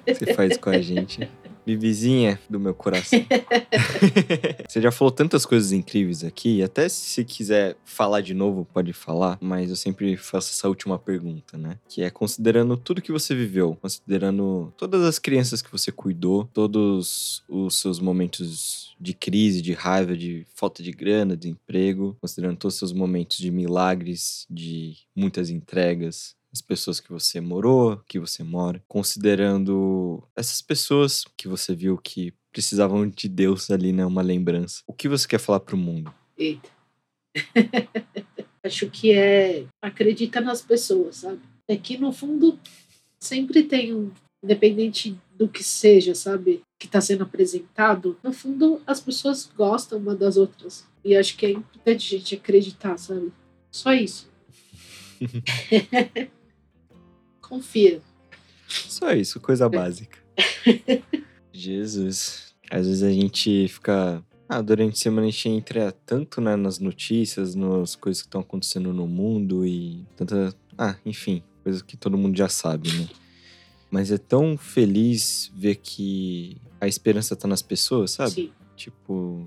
Você faz com a gente. Vivizinha do meu coração. Você já falou tantas coisas incríveis aqui, até se quiser falar de novo, pode falar, mas eu sempre faço essa última pergunta, né? Que é considerando tudo que você viveu, considerando todas as crianças que você cuidou, todos os seus momentos de crise, de raiva, de falta de grana, de emprego, considerando todos os seus momentos de milagres, de muitas entregas, as pessoas que você morou, que você mora, considerando essas pessoas que você viu que precisavam de Deus ali, né? Uma lembrança. O que você quer falar pro mundo? Eita. Acho que é acredita nas pessoas, sabe? É que no fundo sempre tem um, independente do que seja, sabe? Que está sendo apresentado, no fundo as pessoas gostam uma das outras. E acho que é importante a gente acreditar, sabe? Só isso. Confia. Só isso, coisa básica. Jesus. Às vezes a gente fica. Ah, durante a semana a gente entra tanto né, nas notícias, nas coisas que estão acontecendo no mundo e tanta. Ah, enfim, coisas que todo mundo já sabe, né? Mas é tão feliz ver que a esperança tá nas pessoas, sabe? Sim. Tipo,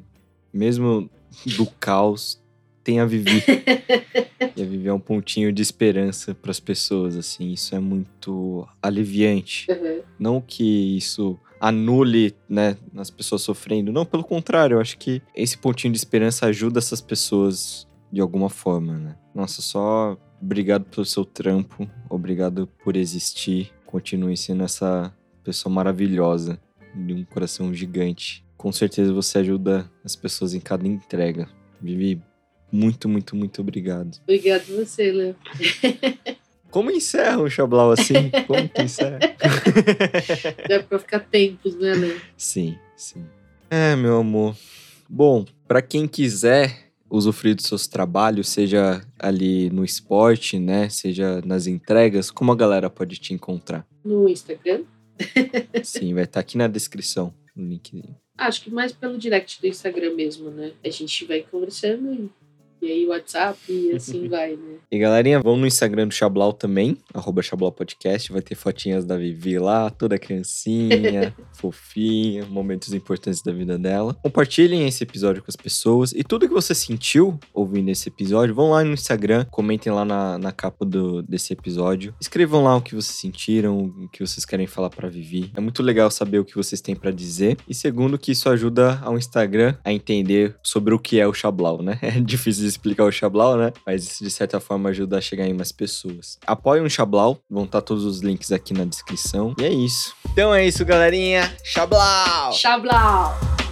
mesmo do caos, tem a Vivi. e a Vivi é um pontinho de esperança para as pessoas, assim. Isso é muito aliviante. Uhum. Não que isso anule, né, as pessoas sofrendo. Não, pelo contrário, eu acho que esse pontinho de esperança ajuda essas pessoas de alguma forma, né? Nossa, só obrigado pelo seu trampo, obrigado por existir. Continue sendo essa pessoa maravilhosa, de um coração gigante. Com certeza você ajuda as pessoas em cada entrega. Vivi, muito, muito, muito obrigado. Obrigado você, Léo. Como encerra um Xablau assim? Como que encerra? Dá pra ficar tempos, né, Léo? Sim, sim. É, meu amor. Bom, para quem quiser usufruir dos seus trabalhos, seja ali no esporte, né? Seja nas entregas, como a galera pode te encontrar? No Instagram. Sim, vai estar aqui na descrição, no LinkedIn. Acho que mais pelo direct do Instagram mesmo, né? A gente vai conversando e e aí WhatsApp e assim vai, né? E galerinha, vão no Instagram do Xablau também, arroba Xablau Podcast, vai ter fotinhas da Vivi lá, toda criancinha, fofinha, momentos importantes da vida dela. Compartilhem esse episódio com as pessoas e tudo que você sentiu ouvindo esse episódio, vão lá no Instagram, comentem lá na, na capa do, desse episódio. Escrevam lá o que vocês sentiram, o que vocês querem falar pra Vivi. É muito legal saber o que vocês têm para dizer. E segundo, que isso ajuda ao Instagram a entender sobre o que é o Xablau, né? É difícil de explicar o Xablau, né? Mas isso de certa forma ajuda a chegar em mais pessoas. Apoiem o Xablau, vão estar todos os links aqui na descrição. E é isso. Então é isso, galerinha. Xablau! Xablau!